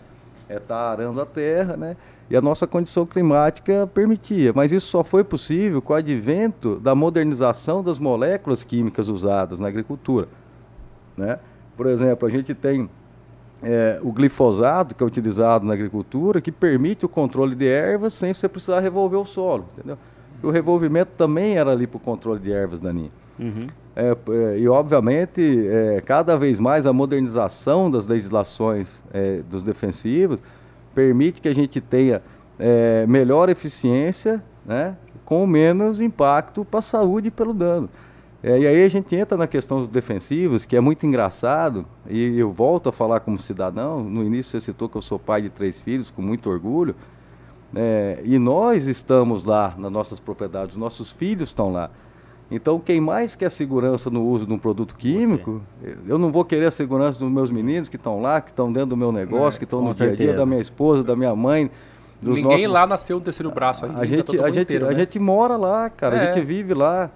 é, tá arando a terra, né? e a nossa condição climática permitia. Mas isso só foi possível com o advento da modernização das moléculas químicas usadas na agricultura. Né? Por exemplo, a gente tem é, o glifosato, que é utilizado na agricultura, que permite o controle de ervas sem você precisar revolver o solo. Entendeu? O revolvimento também era ali para o controle de ervas daninhas. Uhum. É, é, e, obviamente, é, cada vez mais a modernização das legislações é, dos defensivos permite que a gente tenha é, melhor eficiência, né, com menos impacto para a saúde e pelo dano. É, e aí a gente entra na questão dos defensivos, que é muito engraçado, e eu volto a falar como cidadão, no início você citou que eu sou pai de três filhos, com muito orgulho, e nós estamos lá nas nossas propriedades, nossos filhos estão lá. Então, quem mais quer segurança no uso de um produto químico, Você. eu não vou querer a segurança dos meus meninos que estão lá, que estão dentro do meu negócio, é, que estão no certeza. dia a dia da minha esposa, da minha mãe. dos Ninguém nossos- lá nasceu no terceiro braço ainda. a gente, a gente, inteiro, a né? gente mora lá, cara, a É. gente vive lá,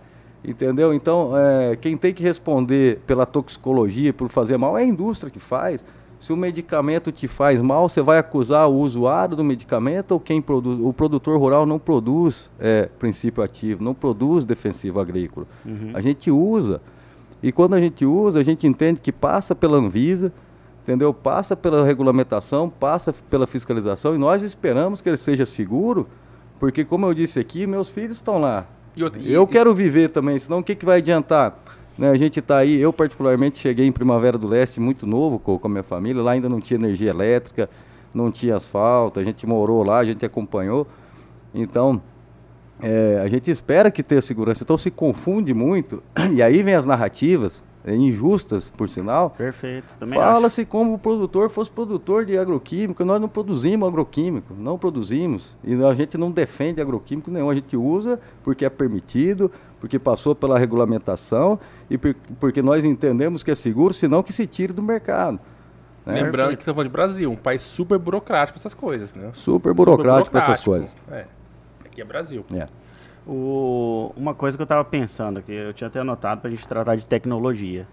entendeu? Então, é, quem tem que responder pela toxicologia, por fazer mal, é a indústria que faz. Se o medicamento te faz mal, você vai acusar o usuário do medicamento ou quem produz? O produtor rural não produz é, princípio ativo, não produz defensivo agrícola. A gente usa. E quando a gente usa, a gente entende que passa pela Anvisa, entendeu? Passa pela regulamentação, passa pela fiscalização e nós esperamos que ele seja seguro, porque como eu disse aqui, meus filhos estão lá. E e- eu quero viver também, senão o que, que vai adiantar? Né, a gente está aí, eu particularmente cheguei em Primavera do Leste muito novo com, com a minha família, lá ainda não tinha energia elétrica, não tinha asfalto, a gente morou lá, a gente acompanhou. Então, é, a gente espera que tenha segurança. Então se confunde muito, e aí vem as narrativas, injustas, por sinal, Perfeito, também. Fala-se como o produtor fosse produtor de agroquímico. Nós não produzimos agroquímico, não produzimos. E a gente não defende agroquímico nenhum. A gente usa porque é permitido, porque passou pela regulamentação e por- porque nós entendemos que é seguro, senão que se tire do mercado. né? Lembrando que estamos falando de Brasil, um país super burocrático para essas coisas, né? Super burocrático para essas coisas. É. Aqui é Brasil. É. O- uma coisa que eu tava pensando aqui, eu tinha até anotado pra gente tratar de tecnologia.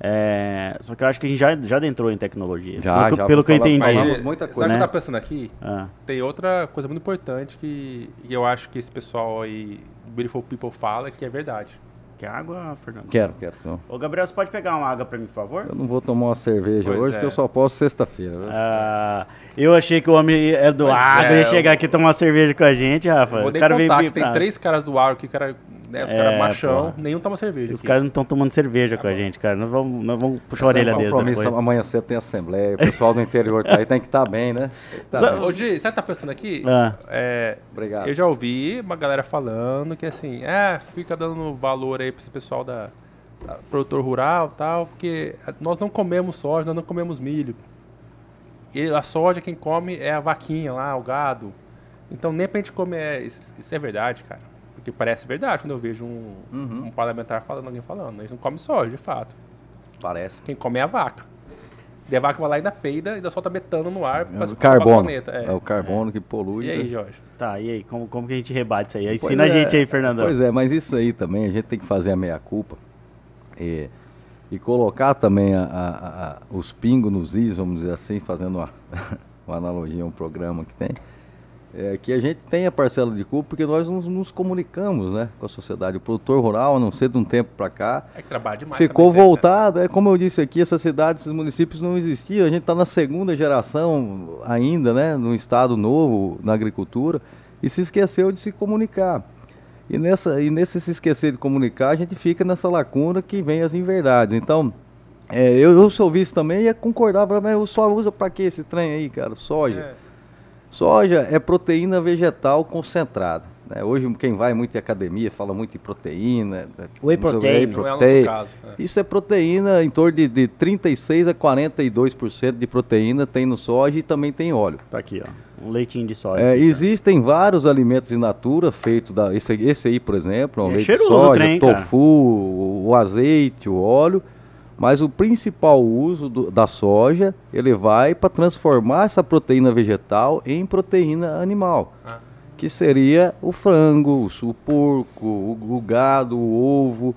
É, só que eu acho que a gente já, já adentrou em tecnologia. Já, pelo que, já, pelo que eu entendi. falamos muita sabe coisa, o que né? eu tava pensando aqui? Ah, Tem outra coisa muito importante que, que eu acho que esse pessoal aí, Beautiful People, fala que é verdade. quer água, Fernando? Quero, quero. Senão. Ô, Gabriel, você pode pegar uma água pra mim, por favor? Eu não vou tomar uma cerveja Pois hoje, é. porque eu só posso sexta-feira. né? Ah, eu achei que o homem é do Pois agro, é, ia chegar eu- aqui tomar uma cerveja com a gente, Rafa. Vou o cara veio contar bem que tem três caras do agro que cara, né, os É, caras machão, porra. nenhum toma cerveja. Os aqui. caras não estão tomando cerveja com a bom. gente, cara. Nós vamos, nós vamos puxar a orelha é um deles depois. Amanhã cedo tem assembleia, o pessoal do interior tá aí, tem que estar bem, né? Tá Sa- bem. Ô, Gi, sabe o que tá pensando aqui? Ah. É, Obrigado. Eu já ouvi uma galera falando que assim, é, fica dando valor aí pra esse pessoal da, da produtor rural e tal, porque nós não comemos soja, nós não comemos milho. E a soja quem come é a vaquinha lá, o gado. Então nem pra gente comer, é- isso, isso é verdade, cara. Porque parece verdade quando eu vejo um, Uhum. um parlamentar falando, alguém falando. Eles não comem soja, de fato. Parece. Quem come é a vaca. E a vaca vai lá e ainda peida e ainda solta metano no ar É o carbono. planeta. É. É. o carbono que polui. E aí, né? Jorge? Tá, e aí, como, como que a gente rebate isso aí? Pois Ensina a é, gente aí, Fernando. Pois é, mas isso aí também a gente tem que fazer a meia-culpa e, e colocar também a- a- a- os pingos nos is, vamos dizer assim, fazendo uma, uma analogia a um programa que tem. É, que a gente tem a parcela de culpa porque nós nos, nos comunicamos né, com a sociedade. O produtor rural, a não ser de um tempo para cá, É ficou né? voltado. É como eu disse aqui, essas cidades, esses municípios não existiam. A gente está na segunda geração ainda, né, num estado novo na agricultura e se esqueceu de se comunicar. E nessa e nesse se esquecer de comunicar, a gente fica nessa lacuna que vem as inverdades. Então, é, eu, eu se ouvisse também ia concordar, mas eu só usa para que esse trem aí, cara? Soja. É. Soja é proteína vegetal concentrada. né? Hoje quem vai muito em academia fala muito em proteína. Whey o quê, protein. Não é o nosso protein. caso. é. Isso é proteína em torno de, de 36 a 42% de proteína tem no soja e também tem óleo. Tá aqui, ó. Um leitinho de soja. É, cara. existem vários alimentos in natura feitos da esse, esse aí, por exemplo, é um É leite de cheiroso o soja, trem, tofu, o, o azeite, o óleo, mas o principal uso do- da soja, ele vai para transformar essa proteína vegetal em proteína animal, Ah. que seria o frango, o, o porco, o, o gado, o ovo,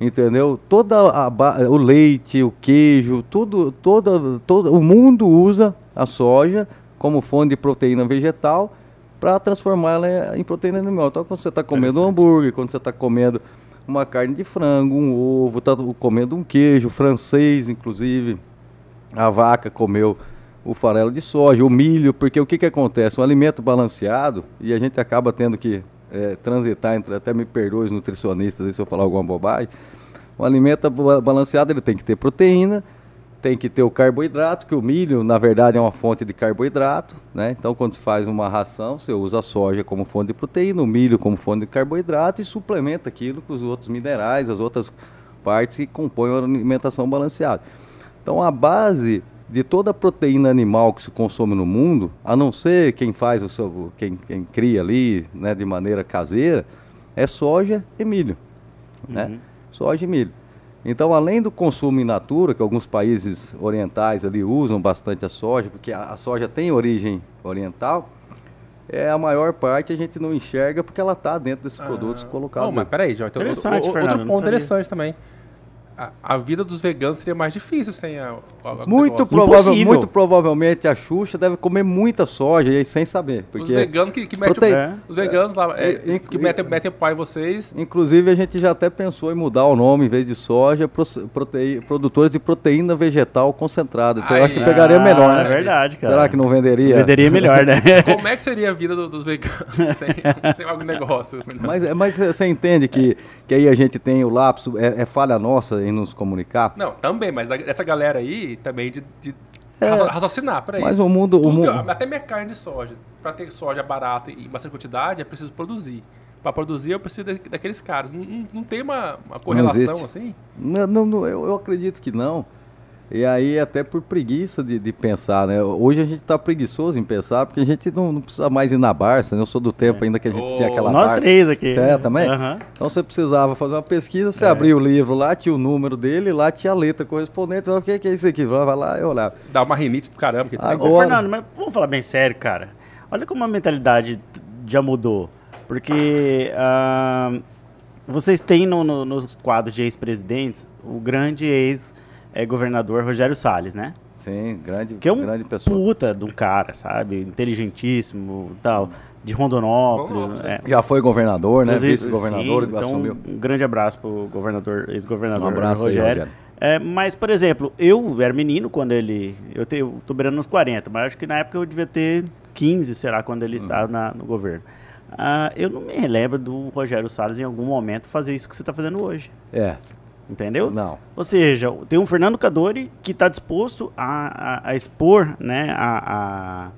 entendeu? Toda a o leite, o queijo, tudo, toda, todo o mundo usa a soja como fonte de proteína vegetal para transformá-la em proteína animal. Então, quando você está comendo um hambúrguer, quando você está comendo uma carne de frango, um ovo, está comendo um queijo francês, inclusive, a vaca comeu o farelo de soja, o milho, porque o que, que acontece? Um alimento balanceado, e a gente acaba tendo que eh, transitar entre, até me perdoe os nutricionistas se eu falar alguma bobagem, um alimento ba- balanceado ele tem que ter proteína, tem que ter o carboidrato, que o milho, na verdade, é uma fonte de carboidrato, né? Então, quando se faz uma ração, você usa a soja como fonte de proteína, o milho como fonte de carboidrato e suplementa aquilo com os outros minerais, as outras partes que compõem a alimentação balanceada. Então, a base de toda a proteína animal que se consome no mundo, a não ser quem faz o seu, quem, quem cria ali, né, de maneira caseira, é soja e milho, né? Uhum. Soja e milho. Então, além do consumo in natura, que alguns países orientais ali usam bastante a soja, porque a, a soja tem origem oriental, é a maior parte a gente não enxerga porque ela está dentro desses produtos colocados. Não, mas peraí, João. Então, Interessante, outro, Fernando, outro ponto interessante também. A, a vida dos veganos seria mais difícil sem a, a- Muito, provável, muito provavelmente a Xuxa deve comer muita soja e sem saber. Os Porque, veganos que, que metem É. Os veganos lá, é, É, é, que é, metem, metem o pai em vocês. inclusive, a gente já até pensou em mudar o nome, em vez de soja, pro- protei- produtores de proteína vegetal concentrada. Aí. acho que pegaria Ah, melhor, É né? verdade, cara. Será que não venderia? Venderia melhor, né? Como é que seria a vida do- dos veganos sem, sem algum negócio? Mas, mas você entende que, que aí a gente tem o lapso, é, é falha nossa nos comunicar? Não, também, mas essa galera aí também de, de É. raci- raciocinar, peraí. Mas o mundo. O Tudo- mundo até minha carne de soja. Pra ter soja barata e bastante quantidade, é preciso produzir. Pra produzir, eu preciso da- daqueles caras. Não, não- tem uma, uma correlação assim? Não, não, não, eu, eu acredito que não. E aí, até por preguiça de, de pensar, né? Hoje a gente tá preguiçoso em pensar, porque a gente não, não precisa mais ir na Barça, né? Eu sou do tempo ainda que a gente Ô, tinha aquela Nós Barça. três aqui. Você é também? Então você precisava fazer uma pesquisa, É. você abria o livro lá, tinha o número dele, lá tinha a letra correspondente. O que, que é isso aqui? Vai lá, eu olhava. Dá uma rinite do caramba. Que. Agora- Ô, Fernando, mas vamos falar bem sério, cara. Olha como a mentalidade já mudou. Porque ah, vocês têm no- no- nos quadros de ex-presidentes o grande ex-governador Rogério Salles, né? Sim, grande, Que é um grande pessoa. puta de um cara, sabe? Inteligentíssimo tal. De Rondonópolis. É. Já foi governador, né? Vice-governador, então, assumiu. Um grande abraço pro governador, ex-governador Um abraço aí, Rogério. Rogério. É, mas, por exemplo, eu era menino quando ele. Eu, te, eu tô beirando nos 40, mas acho que na época eu devia ter 15, será, quando ele estava na- no governo. Ah, eu não me lembro do Rogério Salles em algum momento fazer isso que você está fazendo hoje. É, Entendeu? não. Ou seja, tem um Fernando Cadori que está disposto a, a- a expor né, a, a-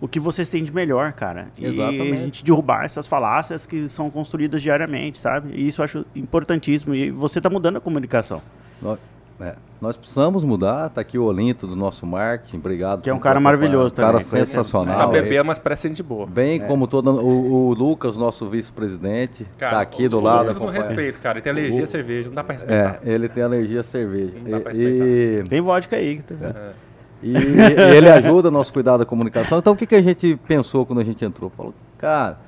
o que vocês têm de melhor, cara. E Exatamente. a gente derrubar essas falácias que são construídas diariamente, sabe? E isso eu acho importantíssimo. E você está mudando a comunicação. Nós, é, nós precisamos mudar. Tá aqui o Olinto do nosso marketing. Obrigado. Que é um cara maravilhoso Cara também, conhecemos, sensacional. Tá bebendo, mas parece gente boa. Bem como todo o, o Lucas, nosso vice-presidente, Cara, tá aqui o- do o lado. Lucas não acompanha. respeito, cara. Ele tem alergia O- à cerveja, não dá pra respeitar. É, ele tem alergia à cerveja. Não dá pra E, e, Tem vodka aí. tá? É. e ele ajuda o nosso cuidado da comunicação. Então, o que, que a gente pensou quando a gente entrou? Falou, cara,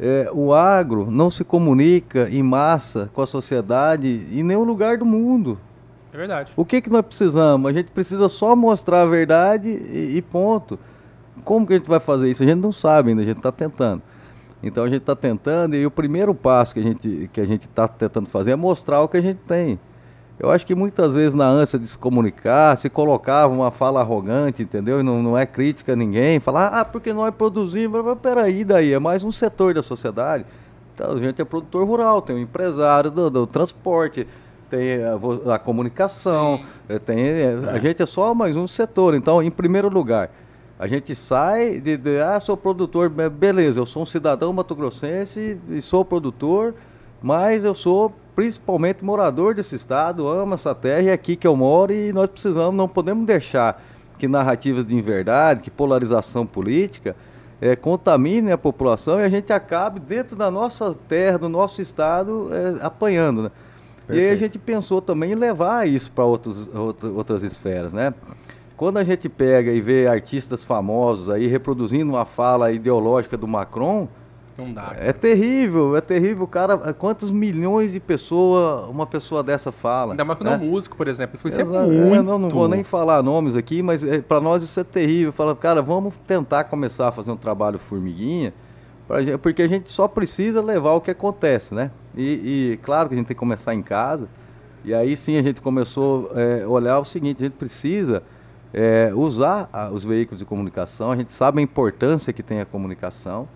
é, o agro não se comunica em massa com a sociedade em nenhum lugar do mundo. É verdade. O que, que nós precisamos? A gente precisa só mostrar a verdade e, e ponto. Como que a gente vai fazer isso? A gente não sabe ainda, a gente está tentando. Então a gente está tentando e o primeiro passo que a gente que a gente está tentando fazer é mostrar o que a gente tem. Eu acho que muitas vezes na ânsia de se comunicar, se colocava uma fala arrogante, entendeu? E não, não é crítica a ninguém. Falar, ah, porque nós produzimos. Mas, Peraí, daí, é mais um setor da sociedade. Então, a gente é produtor rural, tem o empresário do, do transporte, tem a, a comunicação, Sim. eh, tem, eh, a gente é só mais um setor. Então, em primeiro lugar, a gente sai de, de, ah, sou produtor, be- beleza, eu sou um cidadão mato-grossense e sou produtor, mas eu sou principalmente morador desse estado, amo essa terra e é aqui que eu moro e nós precisamos, não podemos deixar que narrativas de inverdade, que polarização política eh, contaminem a população e a gente acabe dentro da nossa terra, do nosso estado, eh, apanhando, né? E aí a Perfeito. gente pensou também em levar isso para outros, outra- outras esferas, né? Quando a gente pega e vê artistas famosos aí reproduzindo uma fala ideológica do Macron, Não dá. é terrível, é terrível, cara. Quantos milhões de pessoas uma pessoa dessa fala? Ainda mais quando né? é um músico, por exemplo. Influencia Exato, muito. é, não, não vou nem falar nomes aqui, mas para nós isso é terrível. Fala, cara, vamos tentar começar a fazer um trabalho formiguinha, porque a gente só precisa levar o que acontece, né? E, e claro que a gente tem que começar em casa. E aí sim a gente começou a olhar o seguinte: a gente precisa é, usar ah, os veículos de comunicação, a gente sabe a importância que tem a comunicação.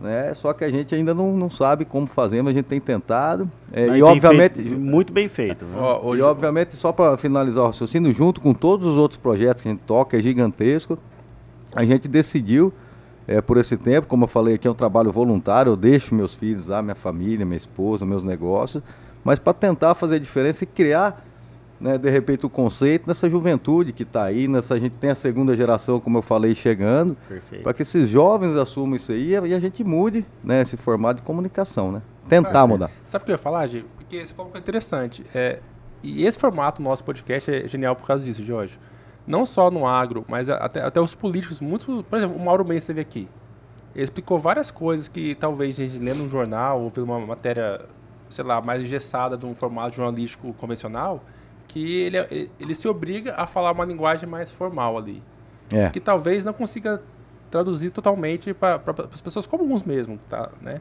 Né? Só que a gente ainda não, não sabe como fazer, mas a gente tem tentado. É, e tem obviamente, feito muito bem feito. viu? Ó, hoje, e obviamente, só para finalizar o raciocínio, junto com todos os outros projetos que a gente toca, é gigantesco, a gente decidiu, é, por esse tempo, como eu falei aqui, é um trabalho voluntário, eu deixo meus filhos lá, minha família, minha esposa, meus negócios, mas para tentar fazer a diferença e criar, né, de repente, o conceito nessa juventude que está aí, nessa, a gente tem a segunda geração, como eu falei, chegando, para que esses jovens assumam isso aí e a gente mude né, esse formato de comunicação, né? Tentar Perfeito. mudar. Sabe o que eu ia falar, Gi? Porque você falou uma coisa interessante. É, e esse formato nosso podcast é genial por causa disso, Jorge. Não só no agro, mas até, até os políticos, muitos. Por exemplo, o Mauro Mendes esteve aqui. Ele explicou várias coisas que talvez a gente lendo um jornal ou vendo uma matéria, sei lá, mais engessada de um formato jornalístico convencional, que ele, ele, ele se obriga a falar uma linguagem mais formal ali. É. Que talvez não consiga traduzir totalmente para as pessoas comuns mesmo, tá, né?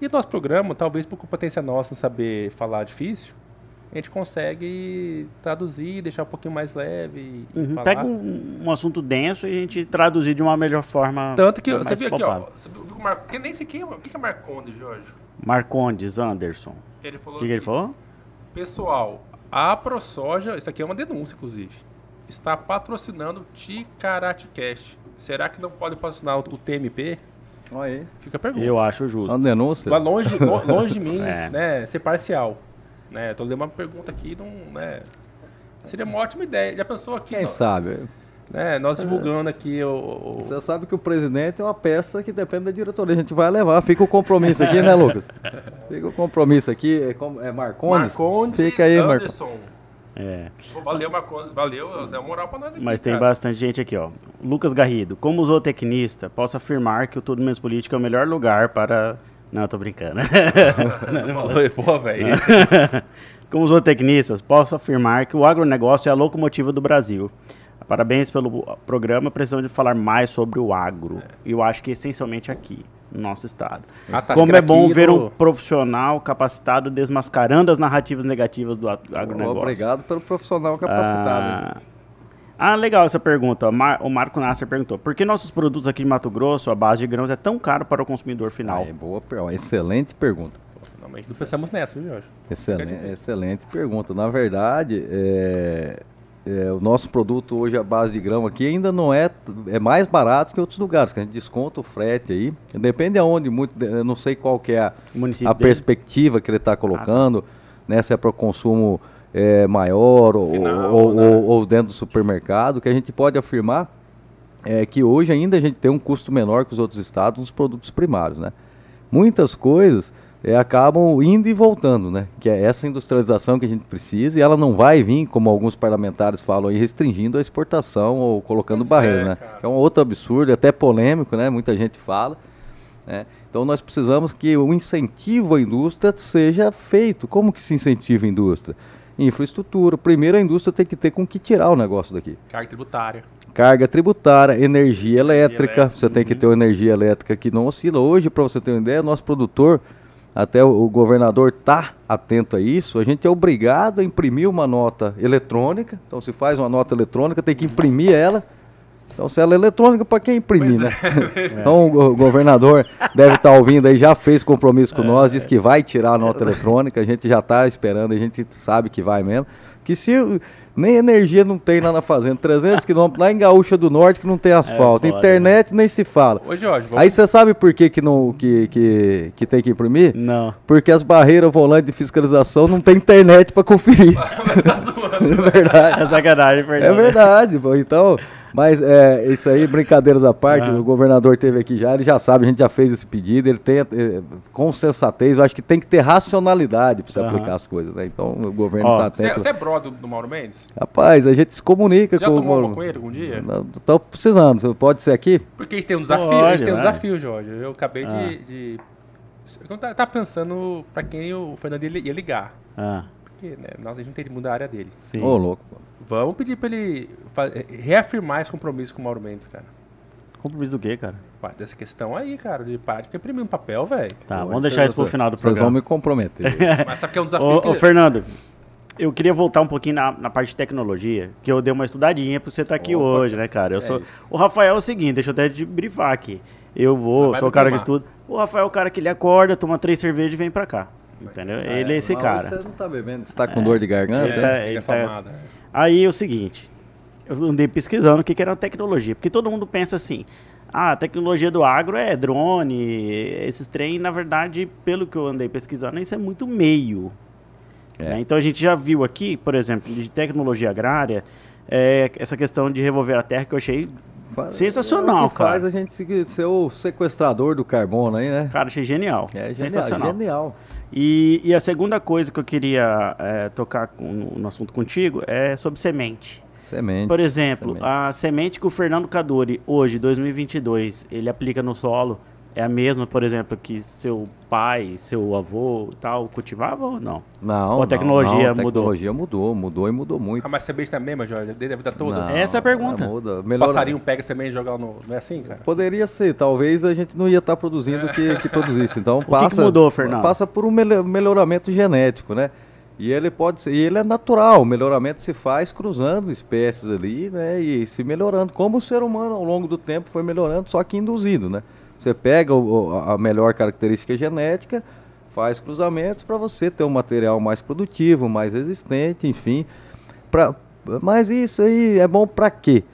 E nosso programa, talvez por competência nossa em saber falar difícil, a gente consegue traduzir, deixar um pouquinho mais leve. e Uhum. falar. Pega um, um assunto denso e a gente traduzir de uma melhor forma. Tanto que você viu aqui, ó. Você viu o Mar... que nem sei quem é, o que é Marcondes, Jorge. Marcondes, Anderson. Ele O falou que, que ele aqui, falou? Pessoal, a ProSoja, isso aqui é uma denúncia, inclusive, está patrocinando o Ticaratecast. Será que não pode patrocinar o o TMP? Olha aí. Fica a pergunta. Eu acho justo. Uma denúncia. Mas longe, lo- longe de mim, É. né, ser parcial. Né, tô lendo uma pergunta aqui, não, né, seria uma ótima ideia. Já pensou aqui, Quem nó- sabe? né, nós divulgando aqui o, o- Você sabe que o presidente é uma peça que depende da diretoria. A gente vai levar. Fica o compromisso aqui, né, Lucas? Fica o compromisso aqui. É, é Marcondes? Marcondes Fica aí, Marcondes. Anderson. É. Pô, Valeu, Marcondes, valeu, é uma moral pra nós aqui, Mas tem cara. bastante gente aqui, ó. Lucas Garrido, como zootecnista, posso afirmar que o Tudo Menos Político é o melhor lugar para. Não, tô brincando. Falou, pô, velho. Como zootecnistas, posso afirmar que o agronegócio é a locomotiva do Brasil. Parabéns pelo programa, precisamos de falar mais sobre o agro. E eu acho que essencialmente aqui, no nosso estado. Ah, tá, Como é bom ver um profissional capacitado desmascarando as narrativas negativas do agronegócio. Obrigado pelo profissional capacitado. Ah, ah, legal essa pergunta. O Marco Nasser perguntou: por que nossos produtos aqui de Mato Grosso, a base de grãos, é tão caro para o consumidor final? Ah, é boa, excelente pergunta. Finalmente não pensamos nessa, viu, Jorge? Excelente, excelente pergunta. Na verdade, é, é, o nosso produto hoje, a base de grão aqui, ainda não é, é mais barato que outros lugares, que a gente desconta o frete aí. Depende aonde, muito, eu não sei qual que é a, a perspectiva que ele está colocando, né, se é para o consumo é, maior ou, Final, ou- né? ou- ou dentro do supermercado, que a gente pode afirmar é que hoje ainda a gente tem um custo menor que os outros estados nos produtos primários, né? Muitas coisas é, acabam indo e voltando, né? Que é essa industrialização que a gente precisa e ela não vai vir, como alguns parlamentares falam, aí, restringindo a exportação ou colocando Pois barreiras, é, né? Que é um outro absurdo, até polêmico, né? Muita gente fala. né? Então nós precisamos que o incentivo à indústria seja feito. Como que se incentiva a indústria? Infraestrutura. Primeiro a indústria tem que ter com que tirar o negócio daqui Carga tributária. carga tributária, energia elétrica, elétrica, você tem que uhum. ter uma energia elétrica que não oscila. Hoje, para você ter uma ideia, nosso produtor, até o, o governador tá atento a isso, a gente é obrigado a imprimir uma nota eletrônica. Então, se faz uma nota eletrônica, tem que imprimir ela. Então, se ela é eletrônica, para quem imprimir, Pois né? Então, o go- o governador deve estar ouvindo aí, já fez compromisso com nós, disse que vai tirar a nota eletrônica, a gente já está esperando, a gente sabe que vai mesmo. Que se nem energia não tem lá na fazenda, 300 quilômetros lá em Gaúcha do Norte que não tem asfalto, foda, internet nem se fala. Ô, Jorge, vamos... Aí você sabe por que, que, não, que, que, que tem que imprimir? Não. Porque as barreiras volantes de fiscalização não tem internet para conferir. tá zoando. é verdade. É sacanagem, É Fernando. verdade, pô. Então, mas é isso aí, brincadeiras à parte, Ah. o governador teve aqui já, ele já sabe, a gente já fez esse pedido, ele tem, eh, com sensatez, eu acho que tem que ter racionalidade para você aplicar as coisas, né? Então, o governo está Você atento. você é brother do Mauro Mendes? Rapaz, a gente se comunica Você já com tomou o uma com ele algum dia? Não, Tô precisando, você pode ser aqui? Porque a gente tem um desafio, Pode, a gente tem um vai. desafio, Jorge. Eu acabei Ah. de... de... Eu tá, tá pensando pra quem o Fernando ia ia ligar. Ah, Porque, né, nós a gente não tem que mudar a área dele. sim. Ô, louco. Vamos pedir pra ele fa- reafirmar esse compromisso com o Mauro Mendes, cara. Compromisso do quê, cara? Ué, Dessa questão aí, cara, de parar de ficar imprimindo papel, velho. Tá, Pô, vamos deixar isso pro final do Vocês vão programa. me comprometer. Mas sabe que é um desafio Ô, que... ô, Fernando, eu queria voltar um pouquinho na, na parte de tecnologia, que eu dei uma estudadinha pra você estar aqui Opa, hoje, né, cara? Eu é sou, isso. o Rafael é o seguinte, deixa eu até te brifar aqui. Eu vou, sou o cara que estuda. O Rafael é o cara que ele acorda, toma três cervejas e vem pra cá. Entendeu? ele é esse Mas cara. Você não tá bebendo, você tá com dor de garganta? Ele É, tá- ele é tá- né? Aí é o seguinte, eu andei pesquisando o que, que era tecnologia, porque todo mundo pensa assim, ah, a tecnologia do agro é drone, esses trem, na verdade, pelo que eu andei pesquisando, isso é muito meio. É. né? Então a gente já viu aqui, por exemplo, de tecnologia agrária, é, essa questão de revolver a terra que eu achei, Fa- Sensacional, é o que cara. faz a gente se- ser o sequestrador do carbono aí, né? cara, achei genial. É genial. sensacional. genial. E, e a segunda coisa que eu queria é, tocar com- no, assunto contigo é sobre semente. Semente. Por exemplo, semente. a semente que o Fernando Cadori, hoje, 2022, ele aplica no solo, é a mesma, por exemplo, que seu pai, seu avô e tal cultivava ou não? Não, Ou a tecnologia não, a mudou? tecnologia mudou, mudou e mudou muito. Ah, mas semente não é a mesma, Jorge? Desde a vida toda? Não, Essa é a pergunta. Muda. O Melhora- passarinho pega semente e joga no... Não é assim, cara? Poderia ser, talvez a gente não ia estar produzindo o que, que produzisse. Então que passa, mudou, Fernando? passa por um melhoramento genético, né? E ele pode ser, e ele é natural. O melhoramento se faz cruzando espécies ali, né? E se melhorando, como o ser humano ao longo do tempo foi melhorando, só que induzido, né? Você pega o- a melhor característica genética, faz cruzamentos para você ter um material mais produtivo, mais resistente, enfim. Pra, mas isso aí é bom para quê?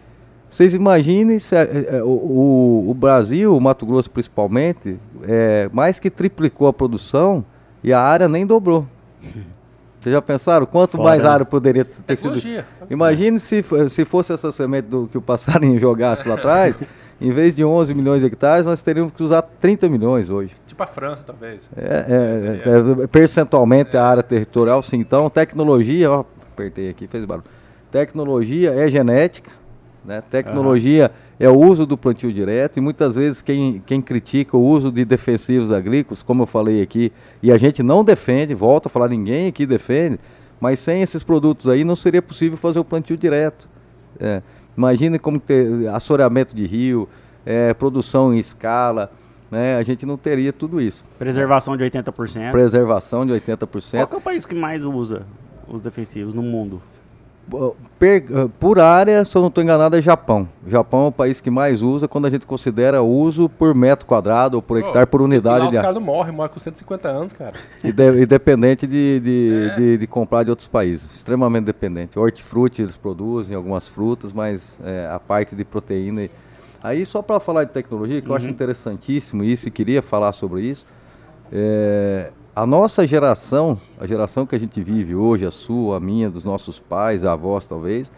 Vocês imaginem se a- é, o, o- Brasil, o Mato Grosso principalmente, é, mais que triplicou a produção e a área nem dobrou. Vocês já pensaram quanto Fora. mais área poderia ter sido? Tecnologia. Imagine se, se fosse essa semente do, que o passarinho jogasse lá atrás, em vez de 11 milhões de hectares, nós teríamos que usar 30 milhões hoje. Tipo a França, talvez. É, é, é, percentualmente a área territorial, sim. Então, tecnologia, ó, apertei aqui, fez barulho. Tecnologia é genética, né? Tecnologia é o uso do plantio direto e muitas vezes quem, quem critica o uso de defensivos agrícolas, como eu falei aqui, e a gente não defende, volto a falar, ninguém aqui defende, mas sem esses produtos aí não seria possível fazer o plantio direto. É, imagine como ter assoreamento de rio, é, produção em escala, né? A gente não teria tudo isso. Preservação de 80%. Preservação de 80%. Qual que é o país que mais usa os defensivos no mundo? Per- eh, por área, se eu não estou enganado, é Japão. Japão é o país que mais usa quando a gente considera uso por metro quadrado ou por hectare por Lá unidade os de área. caras não morrem, morrem com 150 anos, cara. E de- Independente de, de, É. de- de comprar de outros países. Extremamente dependente. Hortifruti eles produzem, algumas frutas, mas é, a parte de proteína. e- Aí, só para falar de tecnologia, que eu acho interessantíssimo isso e queria falar sobre isso. é, a nossa geração, a geração que a gente vive hoje, a sua, a minha, dos nossos pais, avós talvez,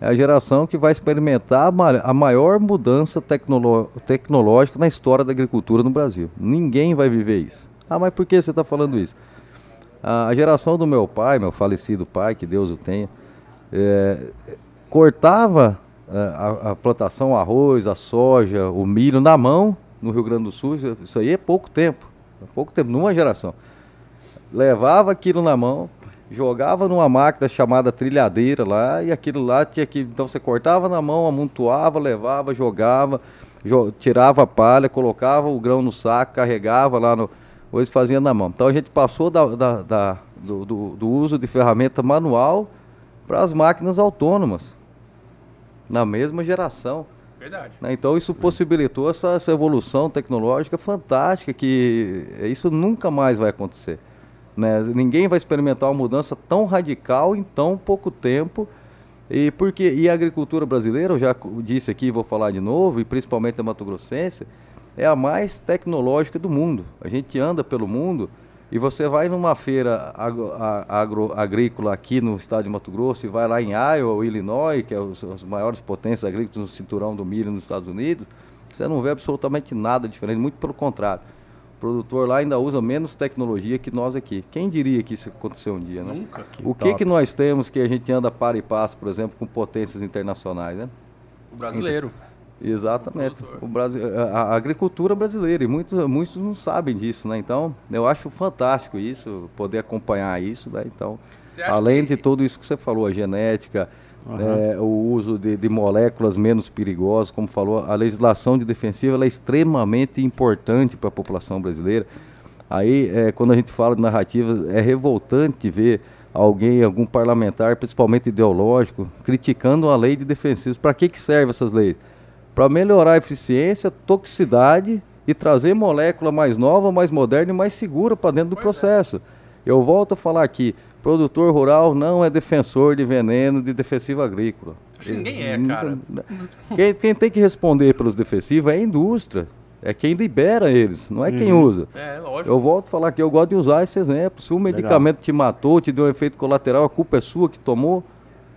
é a geração que vai experimentar a ma- a maior mudança tecnolo- tecnológica na história da agricultura no Brasil. Ninguém vai viver isso. Ah, mas por que você está falando isso? A, geração do meu pai, meu falecido pai, que Deus o tenha, é, cortava é, a, a plantação, arroz, a soja, o milho na mão no Rio Grande do Sul. Isso- Isso aí é pouco tempo. É pouco tempo, numa geração. Levava aquilo na mão, jogava numa máquina chamada trilhadeira lá, e aquilo lá tinha que. Então você cortava na mão, amontoava, levava, jogava, jo- tirava a palha, colocava o grão no saco, carregava lá no. Hoje fazia na mão. Então a gente passou da, da- da- do, do- do uso de ferramenta manual para as máquinas autônomas. Na mesma geração. Verdade. né? Então isso possibilitou essa, essa evolução tecnológica fantástica que isso nunca mais vai acontecer. Né? Ninguém vai experimentar uma mudança tão radical em tão pouco tempo. E, porque, e a agricultura brasileira, eu já disse aqui, vou falar de novo, e principalmente a Mato Grossense, é a mais tecnológica do mundo. A gente anda pelo mundo e você vai numa feira agro, agro- agrícola aqui no estado de Mato Grosso e vai lá em Iowa Illinois, que é os, as maiores potências agrícolas no cinturão do milho nos Estados Unidos, você não vê absolutamente nada diferente, muito pelo contrário. O produtor lá ainda usa menos tecnologia que nós aqui. Quem diria que isso aconteceu um dia, né? Nunca. o que, top. que nós temos que a gente anda para e passo, por exemplo, com potências internacionais, né? O brasileiro. Exatamente. produtor. O Brasil, a, a agricultura brasileira, e muitos, muitos não sabem disso, né? Então, eu acho fantástico isso, poder acompanhar isso, né? Então, além que- de tudo isso que você falou, a genética, né, o uso de, de moléculas menos perigosas, como falou, a legislação de defensiva ela é extremamente importante para a população brasileira. Aí, é, quando a gente fala de narrativa, é revoltante ver alguém, algum parlamentar, principalmente ideológico, criticando a lei de defensivos. Para que, que serve essas leis? Para melhorar a eficiência, toxicidade e trazer molécula mais nova, mais moderna e mais segura para dentro do processo. Eu volto a falar aqui, produtor rural não é defensor de veneno de defensivo agrícola. Acho que ninguém é, cara. Quem, quem tem que responder pelos defensivos é a indústria. É quem libera eles, não é quem usa. É, lógico. Eu volto a falar que eu gosto de usar esse exemplo. Se um medicamento te matou, te deu um efeito colateral, a culpa é sua que tomou.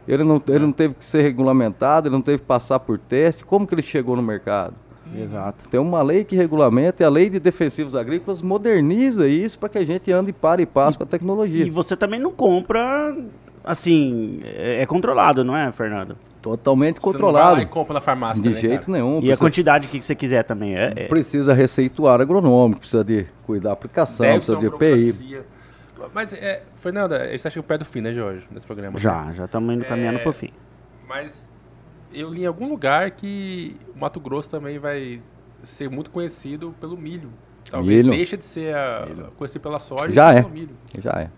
Ele não, ele não teve que ser regulamentado, ele não teve que passar por teste. Como que ele chegou no mercado? Exato. Tem uma lei que regulamenta e a lei de defensivos agrícolas moderniza isso para que a gente ande para e passe com a tecnologia. E você também não compra, assim, é, é controlado, não é, Fernando? Totalmente Você não vai controlado. lá e compra na farmácia De também, jeito cara. nenhum. E a Precisa, quantidade que você quiser também. É, é- precisa receituário agronômico, precisa de cuidar da aplicação, Deve precisa de EPI. Mas, é, Fernanda, a gente tá chegando perto do fim, né, Jorge, nesse programa. né? já, já estamos indo caminhando É, pro fim. Mas eu li em algum lugar que o Mato Grosso também vai ser muito conhecido pelo milho. Talvez Milho. deixa de ser a- conhecido pela soja Já e é. pelo milho. Já é.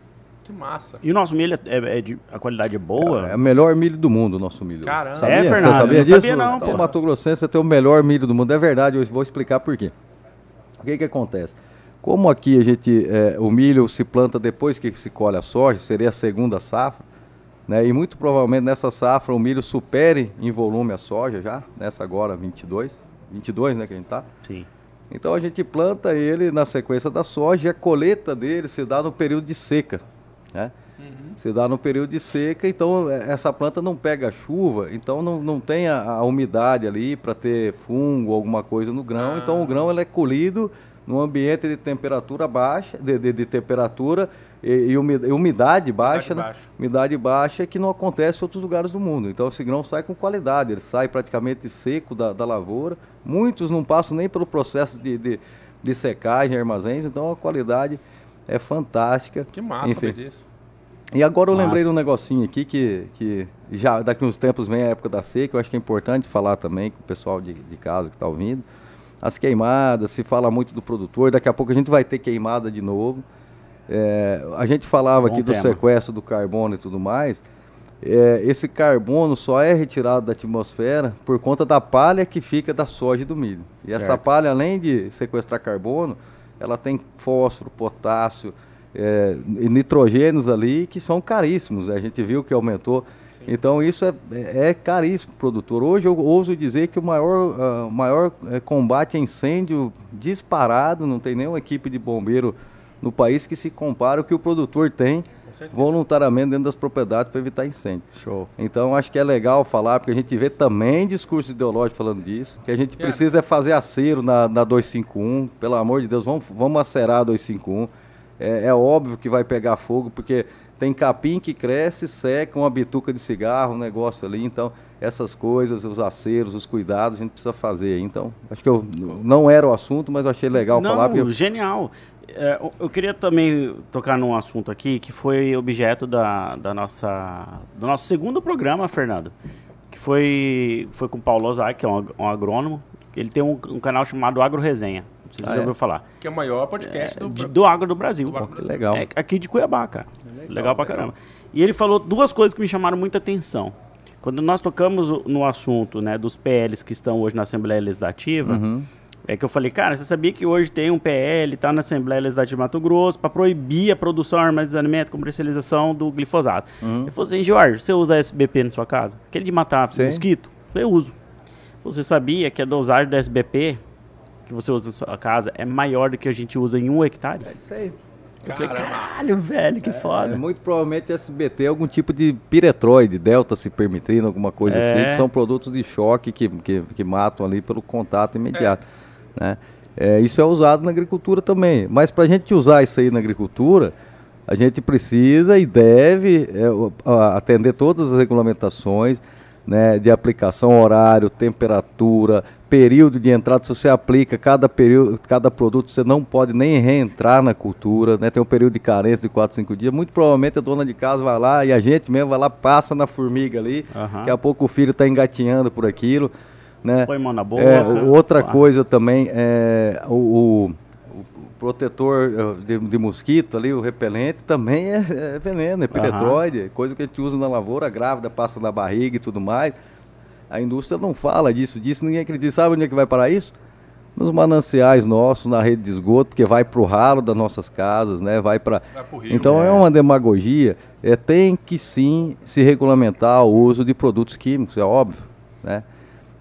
Que massa. E o nosso milho, é, é de, a qualidade é boa? É o melhor milho do mundo, o nosso milho. Caramba. Sabia? É, Você Fernando, sabia eu não disso? sabia não, Então, pô. o Mato Grossense tem o melhor milho do mundo. É verdade, eu vou explicar por quê. O que que acontece? Como aqui a gente, é, o milho se planta depois que se colhe a soja, seria a segunda safra, né? E muito provavelmente nessa safra o milho supere em volume a soja já, nessa agora 22, 22, né, que a gente tá. Sim. Então a gente planta ele na sequência da soja e a colheita dele se dá no período de seca, né? Se dá no período de seca, então é, essa planta não pega chuva, então não, não tem a, a umidade ali para ter fungo, alguma coisa no grão. Então o grão ele é colhido num ambiente de temperatura baixa, de, de- de temperatura e, e umi- e umidade baixa, né? baixa. umidade baixa que não acontece em outros lugares do mundo. Então esse grão sai com qualidade, ele sai praticamente seco da, da lavoura. Muitos não passam nem pelo processo de, de, de secagem em armazéns, então a qualidade é fantástica. Que massa Enfim. disso. E agora eu Massa. lembrei de um negocinho aqui que, que já daqui uns tempos vem a época da seca, eu acho que é importante falar também com o pessoal de, de casa que está ouvindo. As queimadas, se fala muito do produtor, daqui a pouco a gente vai ter queimada de novo. É, a gente falava Bom aqui do tema. sequestro do carbono e tudo mais. É, esse carbono só é retirado da atmosfera por conta da palha que fica da soja e do milho. E essa Certo. palha, além de sequestrar carbono, ela tem fósforo, potássio é, e nitrogênios ali que são caríssimos. A gente viu que aumentou. Então isso é, é, é caríssimo pro produtor. Hoje eu ouso dizer que o maior, o maior eh, combate a incêndio disparado, não tem nenhuma equipe de bombeiro no país que se compara o que o produtor tem voluntariamente dentro das propriedades para evitar incêndio. Show. Então acho que é legal falar, porque a gente vê também discurso ideológico falando disso, que a gente precisa é fazer acero na, na 251, pelo amor de Deus, vamos, vamos acerar a 251. É, é óbvio que vai pegar fogo, porque tem capim que cresce, seca, uma bituca de cigarro, um negócio ali, então essas coisas, os aceros, os cuidados, a gente precisa fazer. Então, acho que eu, não era o assunto, mas eu achei legal Não, falar, porque genial. É, eu- queria também tocar num assunto aqui que foi objeto da, da nossa, do nosso segundo programa, Fernando. Que foi, foi com o Paulo Ozaki, que é um, um agrônomo. Ele tem um, um canal chamado Agro Resenha. Não sei se Ah, você já é? ouviu falar. Que é o maior podcast do, De- do agro do Brasil. Do agro que legal. É aqui de Cuiabá, cara. Legal, pra legal. caramba. E ele falou duas coisas que me chamaram muita atenção. Quando nós tocamos no assunto né, dos PLs que estão hoje na Assembleia Legislativa, Uhum. É que eu falei, cara, você sabia que hoje tem um PL, tá na Assembleia Legislativa de Mato Grosso, para proibir a produção, armazenamento, comercialização do glifosato. Uhum. Ele falou assim, Jorge, você usa SBP na sua casa? Aquele de matar Sim. mosquito? Eu falei, eu uso. Você sabia que a dosagem do SBP que você usa na sua casa é maior do que a gente usa em um hectare? É isso aí. Eu falei, Caramba. caralho, velho, que É, foda. muito provavelmente SBT é algum tipo de piretroide, delta cipermetrina, alguma coisa É. assim, que são produtos de choque que, que, que matam ali pelo contato imediato. Né? É, isso é usado na agricultura também. Mas para a gente usar isso aí na agricultura, a gente precisa e deve é, atender todas as regulamentações né, de aplicação, horário, temperatura, período de entrada. Se você aplica cada período, cada produto, você não pode nem reentrar na cultura, né? Tem um período de carência de 4, 5 dias. Muito provavelmente a dona de casa vai lá e a gente mesmo vai lá, passa na formiga ali. Aham. Daqui a pouco o filho está engatinhando por aquilo, né? Põe mão na boca. É, outra pá. coisa também é o, o- o protetor eh, de, de mosquito ali, o repelente, também é, é veneno, é piretroide, coisa que a gente usa na lavoura, a grávida passa na barriga e tudo mais. A indústria não fala disso, disso ninguém acredita. Sabe onde é que vai parar isso? Nos mananciais nossos, na rede de esgoto, porque vai para o ralo das nossas casas, né? Vai para Vai pro rio. então é. uma demagogia. É, tem que sim se regulamentar o uso de produtos químicos, é óbvio. Né?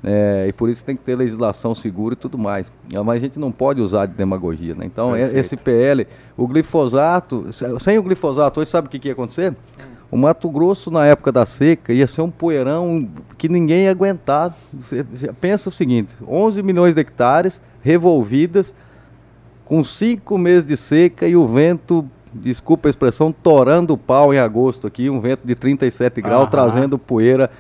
É, e por isso tem que ter legislação segura e tudo mais. É, Mas a gente não pode usar de demagogia. Né? Então, é- Perfeito. esse PL, o glifosato, se- sem o glifosato, hoje sabe o que, que ia acontecer? O Mato Grosso, na época da seca, ia ser um poeirão que ninguém ia aguentar. Você pensa o seguinte: 11 milhões de hectares revolvidas, com cinco meses de seca e o vento, desculpa a expressão, torando o pau em agosto aqui, um vento de 37 graus, Aham. trazendo poeira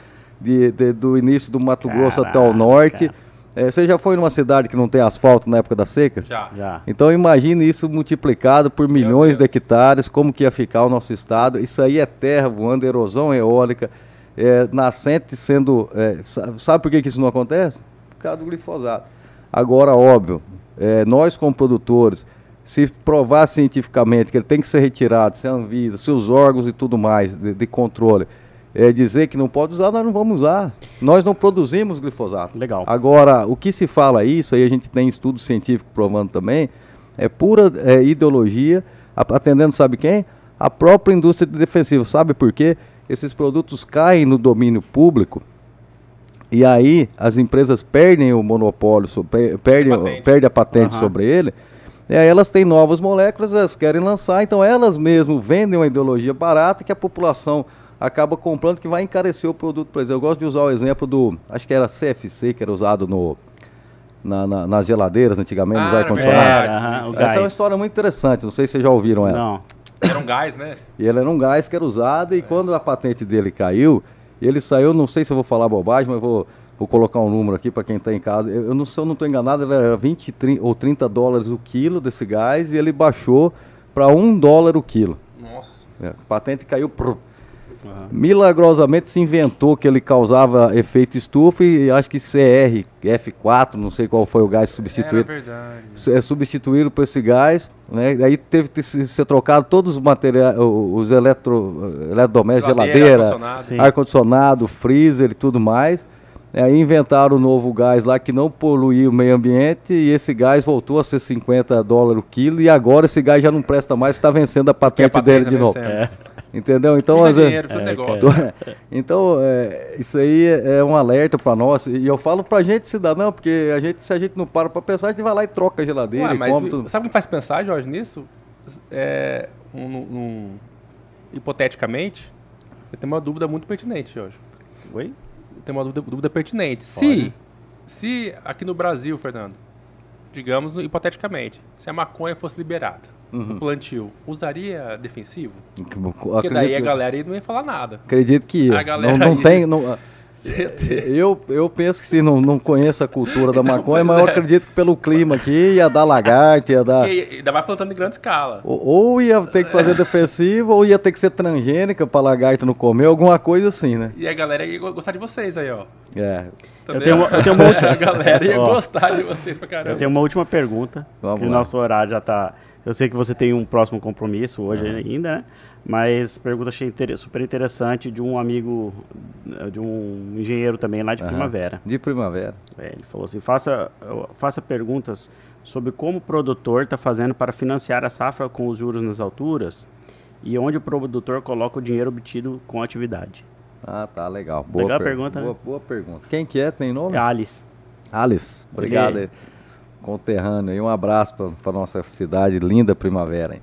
de, de, do início do Mato Grosso até o Caraca. norte. É, você já foi numa cidade que não tem asfalto na época da seca? Já. Já. Então imagine isso multiplicado por milhões de hectares, como que ia ficar o nosso estado. Isso aí é terra voando, erosão eólica, é, nascente sendo. é, sa- sabe por que, que isso não acontece? Por causa do glifosato. Agora, óbvio, é, nós como produtores, se provar cientificamente que ele tem que ser retirado, se a Anvisa, se os órgãos e tudo mais de, de controle, é, dizer que não pode usar, nós não vamos usar. Nós não produzimos glifosato. Legal. Agora, o que se fala isso, aí a gente tem estudo científico provando também, é pura é, ideologia, a- atendendo sabe quem? A própria indústria de defensivo. Sabe por quê? Esses produtos caem no domínio público e aí as empresas perdem o monopólio, so- perdem, patente. perde a patente Aham. sobre ele. E aí elas têm novas moléculas, elas querem lançar, então elas mesmo vendem uma ideologia barata que a população acaba comprando, que vai encarecer o produto. Por exemplo, eu gosto de usar o exemplo do, acho que era CFC, que era usado no, na- na- nas geladeiras antigamente, nos Ah, ar-condicionados. verdade. Era, aham, o Essa é uma história muito interessante, não sei se vocês já ouviram ela. Não. Era um gás, né? E ele era um gás que era usado e quando a patente dele caiu, ele saiu, não sei se eu vou falar bobagem, mas vou, vou colocar um número aqui para quem está em casa. Eu, eu não, se eu não estou enganado, ele era 20 tri- ou 30 dólares o quilo desse gás e ele baixou para 1 dólar o quilo. Nossa. É, a patente caiu. Prr. Milagrosamente se inventou que ele causava efeito estufa e acho que CR, F4, não sei qual foi o gás substituído verdade. é substituído por esse gás, né? Daí teve que se- ser trocado todos os materiais, os eletro, eletrodomésticos, Geladeira, geladeira, ar-condicionado. Ar-condicionado, freezer e tudo mais. Aí inventaram um novo gás lá que não poluía o meio ambiente e esse gás voltou a ser 50 dólares o quilo e agora esse gás já não presta mais, está vencendo a Porque a patente dele patente de tá novo. É. Entendeu? Então, às vezes, dinheiro, tudo É, negócio. então, é, isso aí é um alerta para nós. E eu falo pra gente, cidadão, porque a gente, se a gente não para pra pensar, a gente vai lá e troca a geladeira Ué, e mas come tudo. sabe o que me faz pensar, Jorge, nisso? É, um, um- hipoteticamente, eu tenho uma dúvida muito pertinente, Jorge. Oi? Eu tenho uma dúvida, dúvida pertinente. Se, se aqui no Brasil, Fernando, digamos hipoteticamente, se a maconha fosse liberada, Uhum. o plantio, usaria defensivo? Porque daí a galera não ia falar nada. Acredito que ia. A galera não, não tem. não- ter- eu, eu penso que se não, não conheço a cultura da maconha, mas eu acredito que pelo clima aqui ia dar lagarta, ia dar. Porque ainda mais plantando em grande escala. Ou, ou ia ter que fazer defensivo, ou ia ter que ser transgênica pra lagarta não comer, alguma coisa assim, né? E a galera ia go- gostar de vocês aí, ó. É. Entendeu? tenho uma- eu tenho uma última- A galera ia Ó. gostar de vocês pra caramba. Eu tenho uma última pergunta, Vamos que o lá. nosso horário já tá... Eu sei que você tem um próximo compromisso hoje ainda, né? Mas pergunta achei inter- super interessante de um amigo, de um engenheiro também lá de Aham. Primavera. De primavera. É, ele falou assim, faça, faça perguntas sobre como o produtor está fazendo para financiar a safra com os juros nas alturas e onde o produtor coloca o dinheiro obtido com a atividade. Ah, tá, legal. Boa Legal per- pergunta, né? Boa, boa pergunta. Quem que é? Tem nome? É Alice. Alice, obrigado Ele-. Conterrâneo. E um abraço para nossa cidade linda primavera. Hein?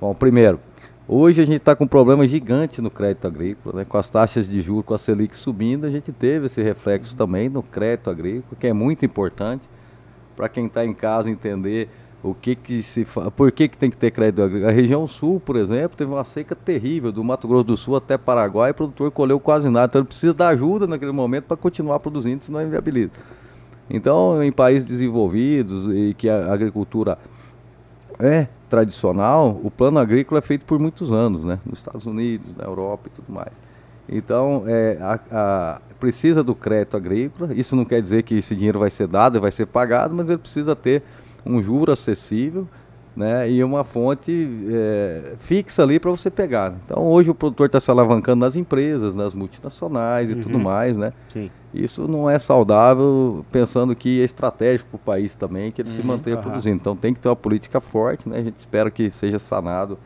Bom, primeiro, hoje a gente está com um problema gigante no crédito agrícola, né? com as taxas de juros, com a Selic subindo, a gente teve esse reflexo também no crédito agrícola, que é muito importante para quem está em casa entender o que que se fa... por que, que tem que ter crédito agrícola. A região sul, por exemplo, teve uma seca terrível, do Mato Grosso do Sul até Paraguai, o produtor colheu quase nada, então ele precisa da ajuda naquele momento para continuar produzindo, senão inviabiliza. Então, em países desenvolvidos e que a agricultura é tradicional, o plano agrícola é feito por muitos anos, né? Nos Estados Unidos, na Europa e tudo mais. Então, é, a- a- precisa do crédito agrícola. Isso não quer dizer que esse dinheiro vai ser dado e vai ser pagado, mas ele precisa ter um juro acessível né, e uma fonte é, fixa ali para você pegar. Então, hoje o produtor está se alavancando nas empresas, nas multinacionais e tudo Uhum. mais, né? Sim. Isso não é saudável, pensando que é estratégico para o país também, que ele se mantenha aham. produzindo. Então tem que ter uma política forte, né? A gente espera que seja sanado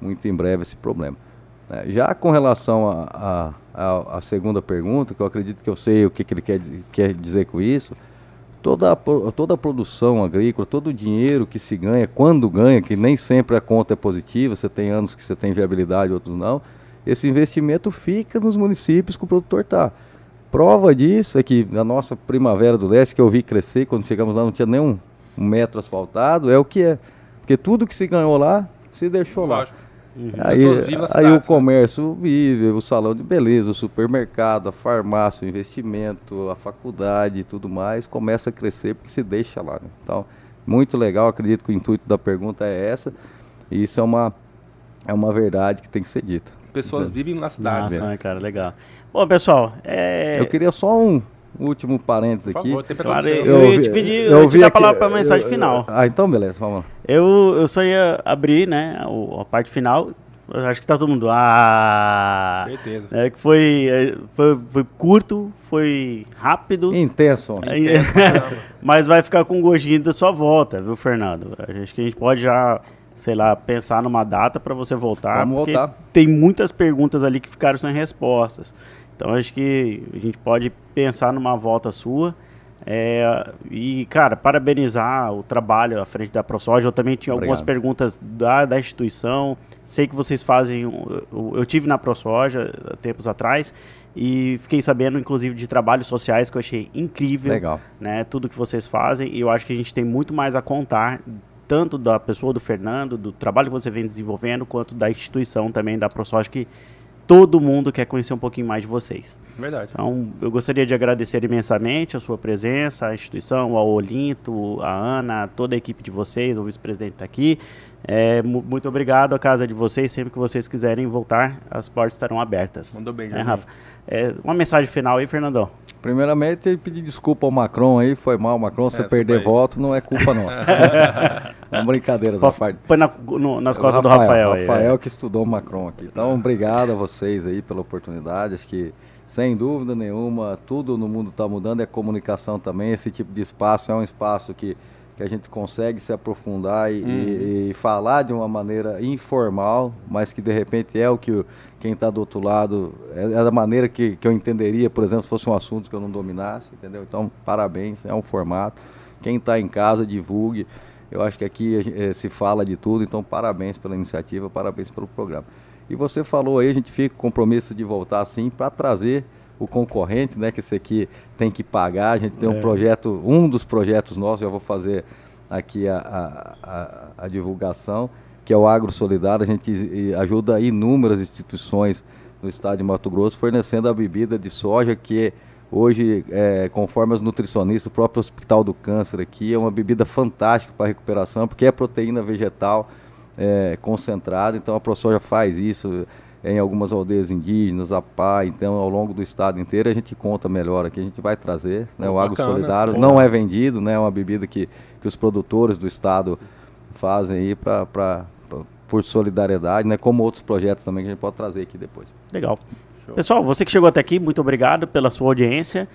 muito em breve esse problema. né? já com relação à segunda pergunta, que eu acredito que eu sei o que, que ele quer, quer dizer com isso, toda a, toda a produção agrícola, todo o dinheiro que se ganha, quando ganha, que nem sempre a conta é positiva, você tem anos que você tem viabilidade, outros não, esse investimento fica nos municípios que o produtor está. Prova disso é que na nossa Primavera do Leste, que eu vi crescer, quando chegamos lá não tinha nem um, um metro asfaltado, é o que é. Porque tudo que se ganhou lá, se deixou lá. Lógico. Aí, Pessoas vivem na aí cidade, o sabe? comércio vive, o salão de beleza, o supermercado, a farmácia, o investimento, a faculdade e tudo mais, começa a crescer porque se deixa lá. né? Então, muito legal, acredito que o intuito da pergunta é essa, e isso é uma, é uma verdade que tem que ser dita. Pessoas vivem na cidade. Nossa, cara, legal. Bom, pessoal, é... Eu queria só um último parênteses Por aqui. favor, tem Claro, seu. eu- ia te pedir- eu ia te dar a palavra pra mensagem final. Ah, então beleza, vamos lá. Eu, eu só ia abrir, né, a parte final. Eu acho que tá todo mundo. Ah! Certeza. É que foi, é, foi, foi curto, foi rápido. Intenso. Aí- Mas vai ficar com gostinho da sua volta, viu, Fernando? Acho que a gente pode já, sei lá, pensar numa data para você voltar. Vamos porque voltar. Tem muitas perguntas ali que ficaram sem respostas. Então acho que a gente pode pensar numa volta sua. É, e, cara, parabenizar o trabalho à frente da ProSoja. Eu também tinha algumas Obrigado. perguntas da, da instituição. Sei que vocês fazem. Eu, eu tive na ProSoja tempos atrás e fiquei sabendo, inclusive, de trabalhos sociais que eu achei incrível Legal. né, tudo que vocês fazem, e eu acho que a gente tem muito mais a contar, tanto da pessoa do Fernando, do trabalho que você vem desenvolvendo, quanto da instituição também, da ProSoja, que todo mundo quer conhecer um pouquinho mais de vocês. Verdade. Então, eu gostaria de agradecer imensamente a sua presença, a instituição, ao Olinto, a Ana, toda a equipe de vocês, o vice-presidente está aqui. É, mu- muito obrigado à casa de vocês, sempre que vocês quiserem voltar, as portas estarão abertas. Mandou bem, né. Rafa? É, uma mensagem final aí, Fernandão. Primeiramente, pedir desculpa ao Macron aí, foi mal, Macron, você desculpa perder voto não é culpa nossa. é uma brincadeira essa parte. Põe na- no- nas O costas do Rafael. aí, Rafael é. que estudou Macron aqui. Então, obrigado a vocês aí pela oportunidade. Acho que, sem dúvida nenhuma, tudo no mundo está mudando. É comunicação também. Esse tipo de espaço é um espaço que, que a gente consegue se aprofundar e, e- e falar de uma maneira informal, mas que de repente é o que quem está do outro lado, é, é da maneira que, que eu entenderia, por exemplo, se fosse um assunto que eu não dominasse, entendeu? Então, parabéns, é um formato. Quem está em casa, divulgue. Eu acho que aqui eh, se fala de tudo, então parabéns pela iniciativa, parabéns pelo programa. E você falou aí, a gente fica com compromisso de voltar assim para trazer o concorrente, né? Que esse aqui tem que pagar. A gente tem um projeto, um dos projetos nossos, eu vou fazer aqui a, a, a- a divulgação, que é o Agro Solidário. A gente ajuda inúmeras instituições no estado de Mato Grosso, fornecendo a bebida de soja que Hoje, é, conforme os nutricionistas, o próprio Hospital do Câncer aqui é uma bebida fantástica para recuperação, porque é proteína vegetal é, concentrada. Então a ProSoja faz isso em algumas aldeias indígenas, a PA, então ao longo do estado inteiro a gente conta melhor aqui, a gente vai trazer né, o Agro bacana. Solidário. Pô. Não é vendido, né, é uma bebida que, que os produtores do estado fazem aí pra- por solidariedade, né, como outros projetos também que a gente pode trazer aqui depois. Legal. Pessoal, você que chegou até aqui, muito obrigado pela sua audiência.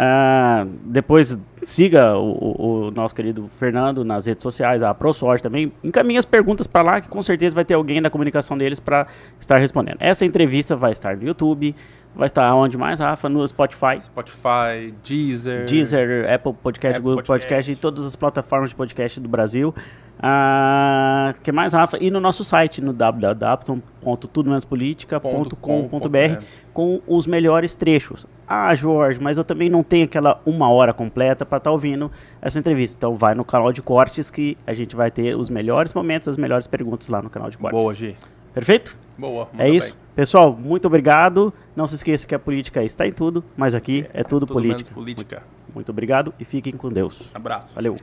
Ah, depois siga o, o- nosso querido Fernando nas redes sociais, a ProSoja também. Encaminhe as perguntas para lá, que com certeza vai ter alguém da comunicação deles para estar respondendo. Essa entrevista vai estar no YouTube, vai estar onde mais, Rafa? No Spotify, Spotify, Deezer. Deezer, Apple Podcast, Apple Google Podcast. Podcast. e todas as plataformas de podcast do Brasil. Ah, que mais, Rafa? E no nosso site, no www.tudomenospolitica.com.br com os melhores trechos. Ah, Jorge, mas eu também não tenho aquela uma hora completa para estar ouvindo essa entrevista. Então vai no canal de cortes que a gente vai ter os melhores momentos, as melhores perguntas lá no canal de cortes. Boa, G. Perfeito? Boa. É isso. bem. Pessoal, muito obrigado. Não se esqueça que a política está em tudo, mas aqui é tudo, Tudo menos política. política. Muito obrigado e fiquem com Deus. Abraço. Valeu.